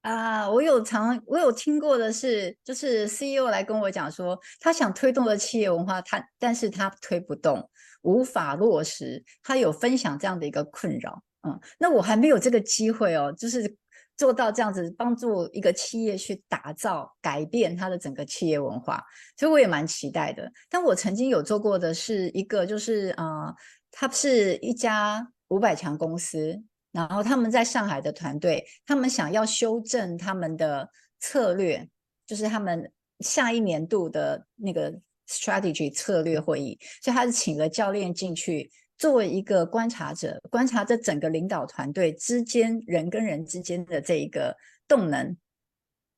B: 啊，我有常我有听过的是，就是 CEO 来跟我讲说，他想推动的企业文化，他但是他推不动，无法落实。他有分享这样的一个困扰，嗯，那我还没有这个机会哦，就是做到这样子，帮助一个企业去打造、改变它的整个企业文化，所以我也蛮期待的。但我曾经有做过的是一个，就是啊，它是一家五百强公司。然后他们在上海的团队，他们想要修正他们的策略，就是他们下一年度的那个 strategy 策略会议，所以他是请了教练进去作为一个观察者，观察这整个领导团队之间人跟人之间的这一个动能，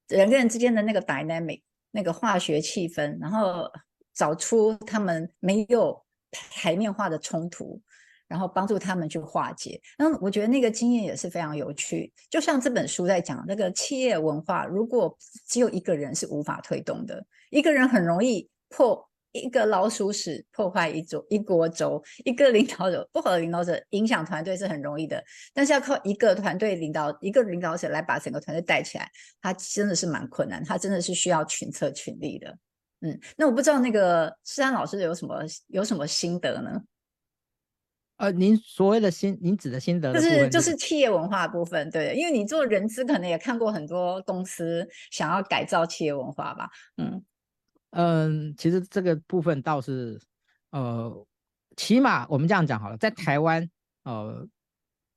B: 人跟人之间的那个 dynamic 那个化学气氛，然后找出他们没有台面化的冲突。然后帮助他们去化解，那我觉得那个经验也是非常有趣。就像这本书在讲那个企业文化，如果只有一个人是无法推动的，一个人很容易破一个老鼠屎，破坏一桌一锅粥。一个领导者不好的领导者影响团队是很容易的，但是要靠一个团队领导一个领导者来把整个团队带起来，他真的是蛮困难，他真的是需要群策群力的。嗯，那我不知道那个施安老师有什么有什么心得呢？
A: 呃，您所谓的心，您指的心得的
B: 就是就是企业文化部分，对，因为你做人资，可能也看过很多公司想要改造企业文化吧，嗯
A: 嗯，其实这个部分倒是，呃，起码我们这样讲好了，在台湾，呃，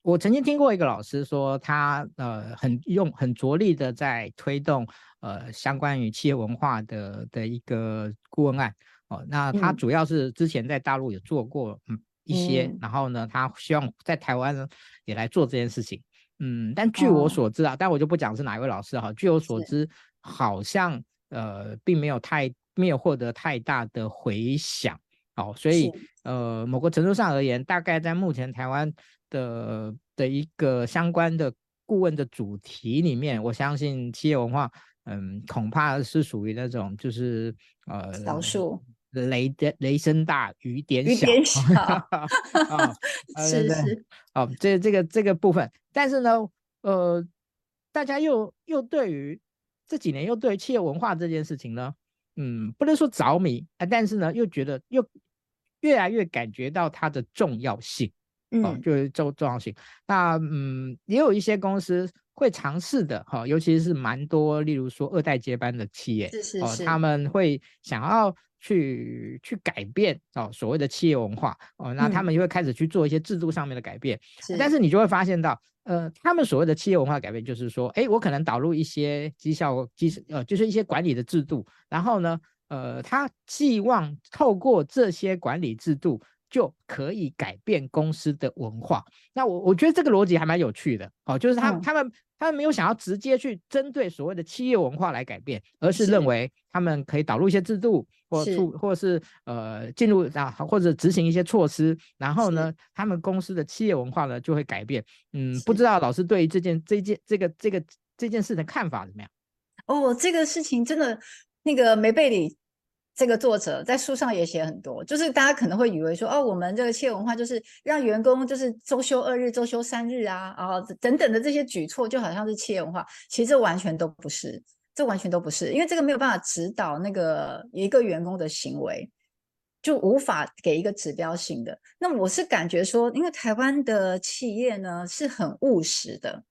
A: 我曾经听过一个老师说他，他呃很用很着力的在推动呃相关于企业文化的的一个顾问案，哦、呃，那他主要是之前在大陆有做过，嗯。一些，然后呢，他希望在台湾呢也来做这件事情，嗯，但据我所知啊，哦、但我就不讲是哪一位老师哈，据我所知，好像呃并没有太没有获得太大的回响，哦，所以呃某个程度上而言，大概在目前台湾的的一个相关的顾问的主题里面，我相信企业文化，嗯，恐怕是属于那种就是呃
B: 少数。
A: 雷的雷声大雨点小，
B: 雨点小。
A: 啊，是是，哦，这这个这个部分，但是呢，呃，大家又又对于这几年又对企业文化这件事情呢，嗯，不能说着迷啊，但是呢，又觉得又越来越感觉到它的重要性，嗯、哦，就是重重要性。那嗯，也有一些公司会尝试的哈、哦，尤其是蛮多，例如说二代接班的企业，
B: 是是是，
A: 哦，他们会想要去去改变哦，所谓的企业文化哦，那他们就会开始去做一些制度上面的改变，嗯、但是你就会发现到。呃，他们所谓的企业文化改变，就是说，哎，我可能导入一些绩效绩，呃，就是一些管理的制度，然后呢，呃，他希望透过这些管理制度就可以改变公司的文化。那我我觉得这个逻辑还蛮有趣的，哦，就是他、嗯、他们。他们没有想要直接去针对所谓的企业文化来改变，而是认为他们可以导入一些制度，或促，或是呃进入啊，或者执行一些措施，然后呢，他们公司的企业文化呢就会改变。嗯，不知道老师对于这件这件这个这个这件事的看法怎么样？
B: 哦，这个事情真的那个梅贝里。这个作者在书上也写很多，就是大家可能会以为说，哦，我们这个企业文化就是让员工就是周休二日、周休三日啊，啊等等的这些举措，就好像是企业文化，其实这完全都不是，这完全都不是，因为这个没有办法指导那个一个员工的行为，就无法给一个指标性的。那我是感觉说，因为台湾的企业呢是很务实的。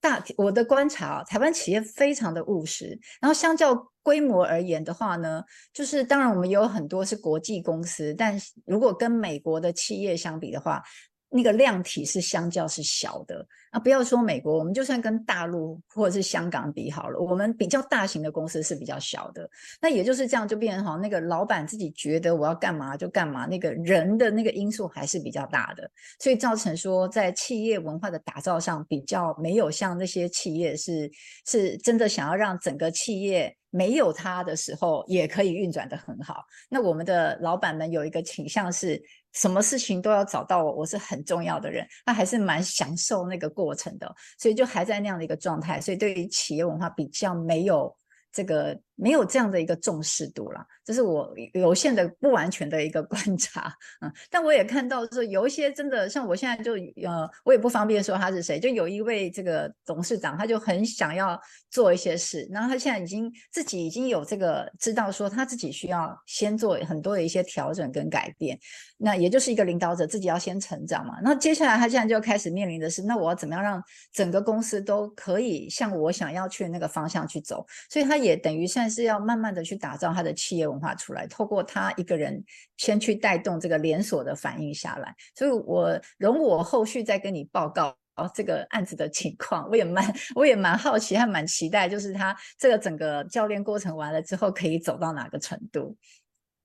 B: 大我的观察，台湾企业非常的务实，然后相较规模而言的话呢，就是当然我们也有很多是国际公司，但是如果跟美国的企业相比的话。那个量体是相较是小的啊，不要说美国，我们就算跟大陆或者是香港比好了，我们比较大型的公司是比较小的，那也就是这样就变成好，那个老板自己觉得我要干嘛就干嘛，那个人的那个因素还是比较大的，所以造成说在企业文化的打造上比较没有像那些企业是是真的想要让整个企业没有它的时候也可以运转得很好。那我们的老板们有一个倾向是。什么事情都要找到我，我是很重要的人，他还是蛮享受那个过程的，所以就还在那样的一个状态，所以对于企业文化比较没有这个。没有这样的一个重视度啦，这是我有限的不完全的一个 观察，嗯，但我也看到说有一些真的像我现在就呃，我也不方便说他是谁，就有一位这个董事长，他就很想要做一些事，然后他现在已经自己已经有这个知道说他自己需要先做很多的一些调整跟改变，那也就是一个领导者自己要先成长嘛，那接下来他现在就开始面临的是，那我要怎么样让整个公司都可以向我想要去的那个方向去走，所以他也等于现在。但是要慢慢的去打造他的企业文化出来，透过他一个人先去带动这个连锁的反应下来。所以我容我后续再跟你报告哦这个案子的情况。我也蛮我也蛮好奇，还蛮期待，就是他这个整个教练过程完了之后，可以走到哪个程度。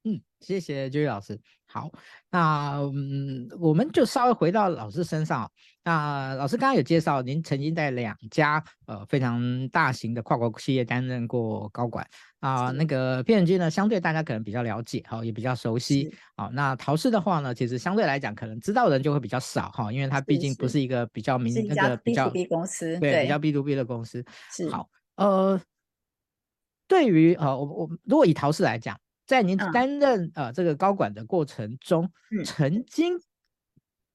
A: 嗯，谢谢君玉老师。好，那嗯，我们就稍微回到老师身上。那老师刚刚有介绍，您曾经在两家呃非常大型的跨国企业担任过高管啊、呃。那个 P&G 呢，相对大家可能比较了解，哈、哦，也比较熟悉。好、哦，那陶氏的话呢，其实相对来讲，可能知道的人就会比较少哈、哦，因为它毕竟不是一个比较明那个比较
B: B to B 公司，
A: 对，对比较 B to B 的公司。是好，呃，对于呃，我我如果以陶氏来讲。在您担任呃这个高管的过程中，嗯、曾经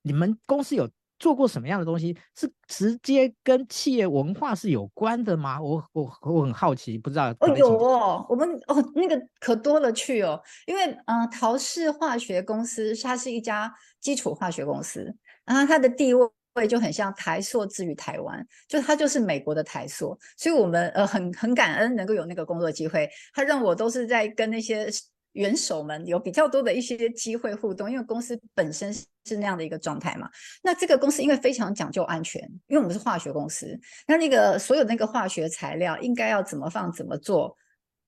A: 你们公司有做过什么样的东西？是直接跟企业文化是有关的吗？我我我很好奇，不知道。
B: 哦，有哦，我们哦那个可多了去哦，因为呃陶氏化学公司它是一家基础化学公司，然后它的地位。会就很像台塑之于台湾，就他就是美国的台塑，所以我们呃很很感恩能够有那个工作机会。他让我都是在跟那些元首们有比较多的一些机会互动，因为公司本身是那样的一个状态嘛。那这个公司因为非常讲究安全，因为我们是化学公司，那那个所有那个化学材料应该要怎么放怎么做，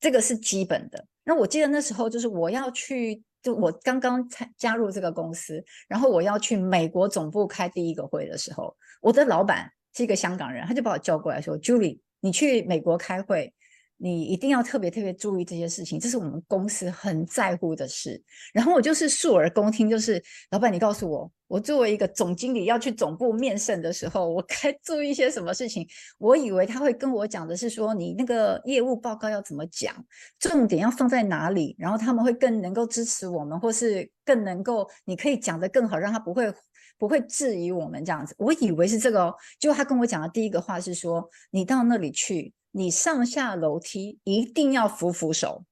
B: 这个是基本的。那我记得那时候就是我要去。就我刚刚才加入这个公司，然后我要去美国总部开第一个会的时候，我的老板是一个香港人，他就把我叫过来说：“Julie，你去美国开会。”你一定要特别特别注意这些事情，这是我们公司很在乎的事。然后我就是竖耳恭听，就是老板，你告诉我，我作为一个总经理要去总部面圣的时候，我该 注意一些什么事情？我以为他会跟我讲的是说，你那个业务报告要怎么讲，重点要放在哪里，然后他们会更能够支持我们，或是更能够你可以讲得更好，让他不会不会质疑我们这样子。我以为是这个哦，结果他跟我讲的第一个话是说，你到那里去，你上下楼梯一定要扶扶手。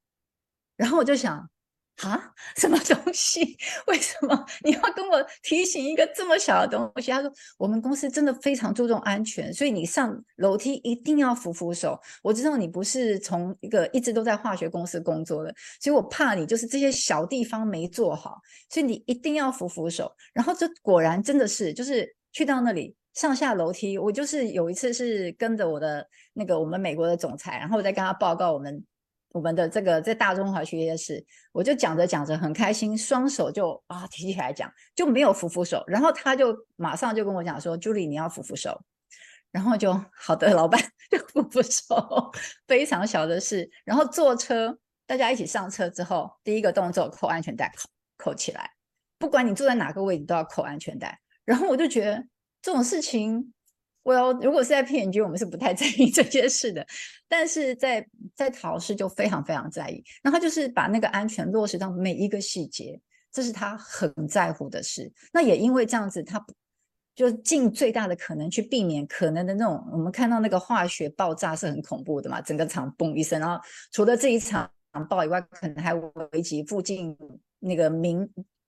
B: 然后我就想。啊，什么东西？为什么你要跟我提醒一个这么小的东西？他说，我们公司真的非常注重安全，所以你上楼梯一定要扶扶手。我知道你不是从一个一直都在化学公司工作的，所以我怕你就是这些小地方没做好，所以你一定要扶扶手。然后这果然真的是，就是去到那里上下楼梯，我就是有一次是跟着我的那个我们美国的总裁，然后我再跟他报告我们。我们的这个在大中华区也是，我就讲着讲着很开心，双手就啊提起来讲，就没有扶扶手，然后他就马上就跟我讲说：“Julie，你要扶扶手。”然后就好的，老板就扶扶手，非常小的事。然后坐车，大家一起上车之后，第一个动作扣安全带，扣扣起来，不管你坐在哪个位置都要扣安全带。然后我就觉得这种事情。Well，如果是在 P&G，我们是不太在意 这件事的，但是在在陶氏就非常非常在意。那他就是把那个安全落实到每一个细节，这是他很在乎的事。那也因为这样子，他就尽最大的可能去避免可能的那种。我们看到那个化学爆炸是很恐怖的嘛，整个厂嘣一声，然后除了这一场爆以外，可能还危及附近那个民。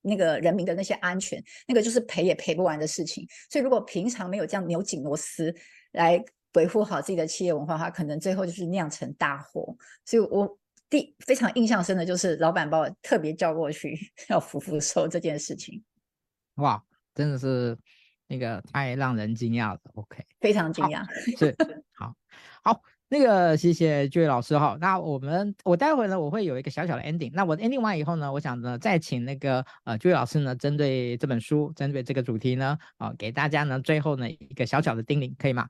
B: 那个人民的那些安全，那个就是赔也赔不完的事情。所以，如果平常没有这样扭紧螺丝来维护好自己的企业文化，它可能最后就是酿成大祸。所以我第非常印象深的就是老板把我特别叫过去 要扶扶手这件事情。
A: 哇，真的是那个太让人惊讶了。OK，
B: 非常惊讶。
A: 是，好，好。那个谢谢 Joy 老师哈，那我们我待会呢我会有一个小小的 ending，那我 ending 完以后呢，我想呢再请那个呃 Joy 老师呢针对这本书，针对这个主题呢啊、呃、给大家呢最后呢一个小小的叮咛，可以吗？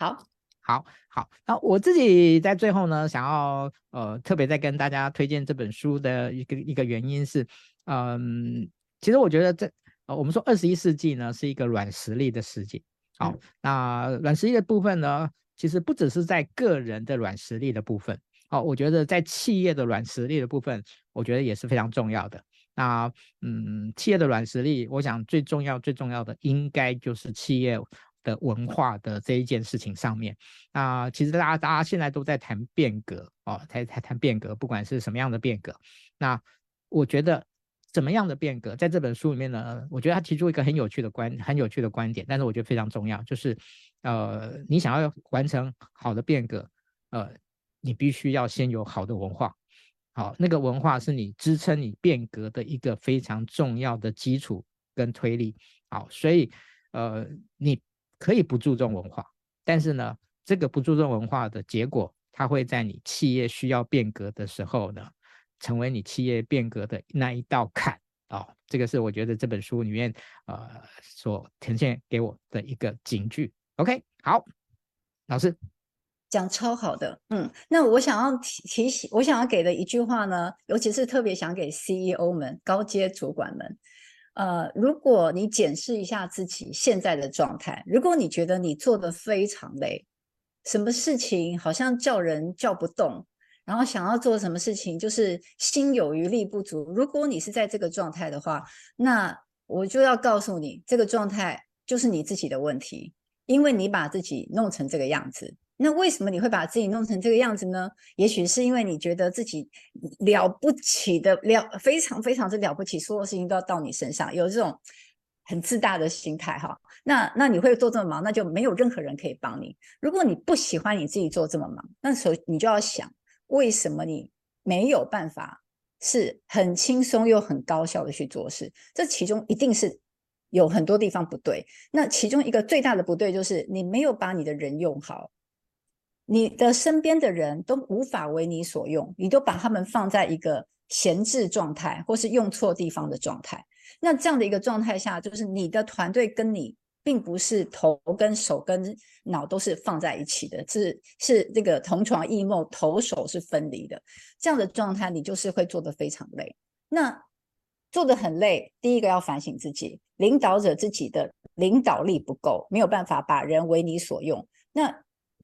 B: 好，
A: 好，好，那我自己在最后呢想要呃特别再跟大家推荐这本书的一个一个原因是，嗯，其实我觉得这呃我们说二十一世纪呢是一个软实力的世界，好，嗯、那软实力的部分呢。其实不只是在个人的软实力的部分，好，我觉得在企业的软实力的部分，我觉得也是非常重要的。那，嗯，企业的软实力，我想最重要、最重要的应该就是企业的文化的这一件事情上面。那其实大家大家现在都在谈变革哦，在谈谈变革，不管是什么样的变革。那我觉得。怎么样的变革，在这本书里面呢？我觉得他提出一个很有趣的观，很有趣的观点，但是我觉得非常重要，就是，呃，你想要完成好的变革，呃，你必须要先有好的文化，好，那个文化是你支撑你变革的一个非常重要的基础跟推力，好，所以，呃，你可以不注重文化，但是呢，这个不注重文化的结果，它会在你企业需要变革的时候呢。成为你企业变革的那一道坎啊、哦，这个是我觉得这本书里面呃所呈现给我的一个警句。OK，好，老师
B: 讲超好的，嗯，那我想要提提醒，我想要给的一句话呢，尤其是特别想给 CEO 们、高阶主管们，呃，如果你检视一下自己现在的状态，如果你觉得你做得非常累，什么事情好像叫人叫不动。然后想要做什么事情，就是心有余力不足。如果你是在这个状态的话，那我就要告诉你，这个状态就是你自己的问题，因为你把自己弄成这个样子。那为什么你会把自己弄成这个样子呢？也许是因为你觉得自己了不起的了，非常非常之了不起，所有事情都要到你身上，有这种很自大的心态哈。那那你会做这么忙，那就没有任何人可以帮你。如果你不喜欢你自己做这么忙，那时候你就要想。为什么你没有办法是很轻松又很高效的去做事？这其中一定是有很多地方不对。那其中一个最大的不对就是你没有把你的人用好，你的身边的人都无法为你所用，你都把他们放在一个闲置状态，或是用错地方的状态。那这样的一个状态下，就是你的团队跟你。并不是头跟手跟脑都是放在一起的，是是这个同床异梦，头手是分离的。这样的状态，你就是会做得非常累。那做得很累，第一个要反省自己，领导者自己的领导力不够，没有办法把人为你所用。那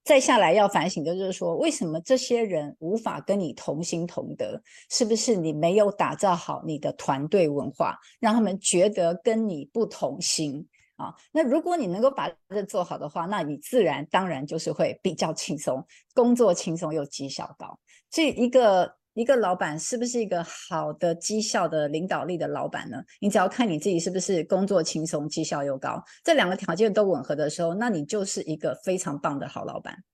B: 再下来要反省的就是说，为什么这些人无法跟你同心同德？是不是你没有打造好你的团队文化，让他们觉得跟你不同心？啊。那如果你能够把这做好的话，那你自然当然就是会比较轻松，工作轻松又绩效高。这一个一个老板是不是一个好的绩效的领导力的老板呢？你只要看你自己是不是工作轻松、绩效又高，这两个条件都吻合的时候，那你就是一个非常棒的好老板。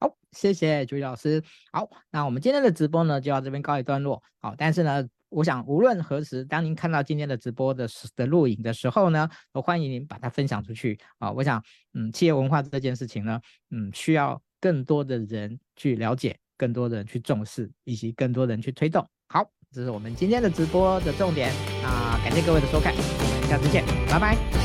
A: 好，谢谢 Julie 老师。好，那我们今天的直播呢，就到这边告一段落。好，但是呢，我想无论何时，当您看到今天的直播的的录影的时候呢，我欢迎您把它分享出去。啊，我想，嗯，企业文化这件事情呢，嗯，需要更多的人去了解，更多的人去重视，以及更多人去推动。好，这是我们今天的直播的重点。那，感谢各位的收看，我们下次见，拜拜。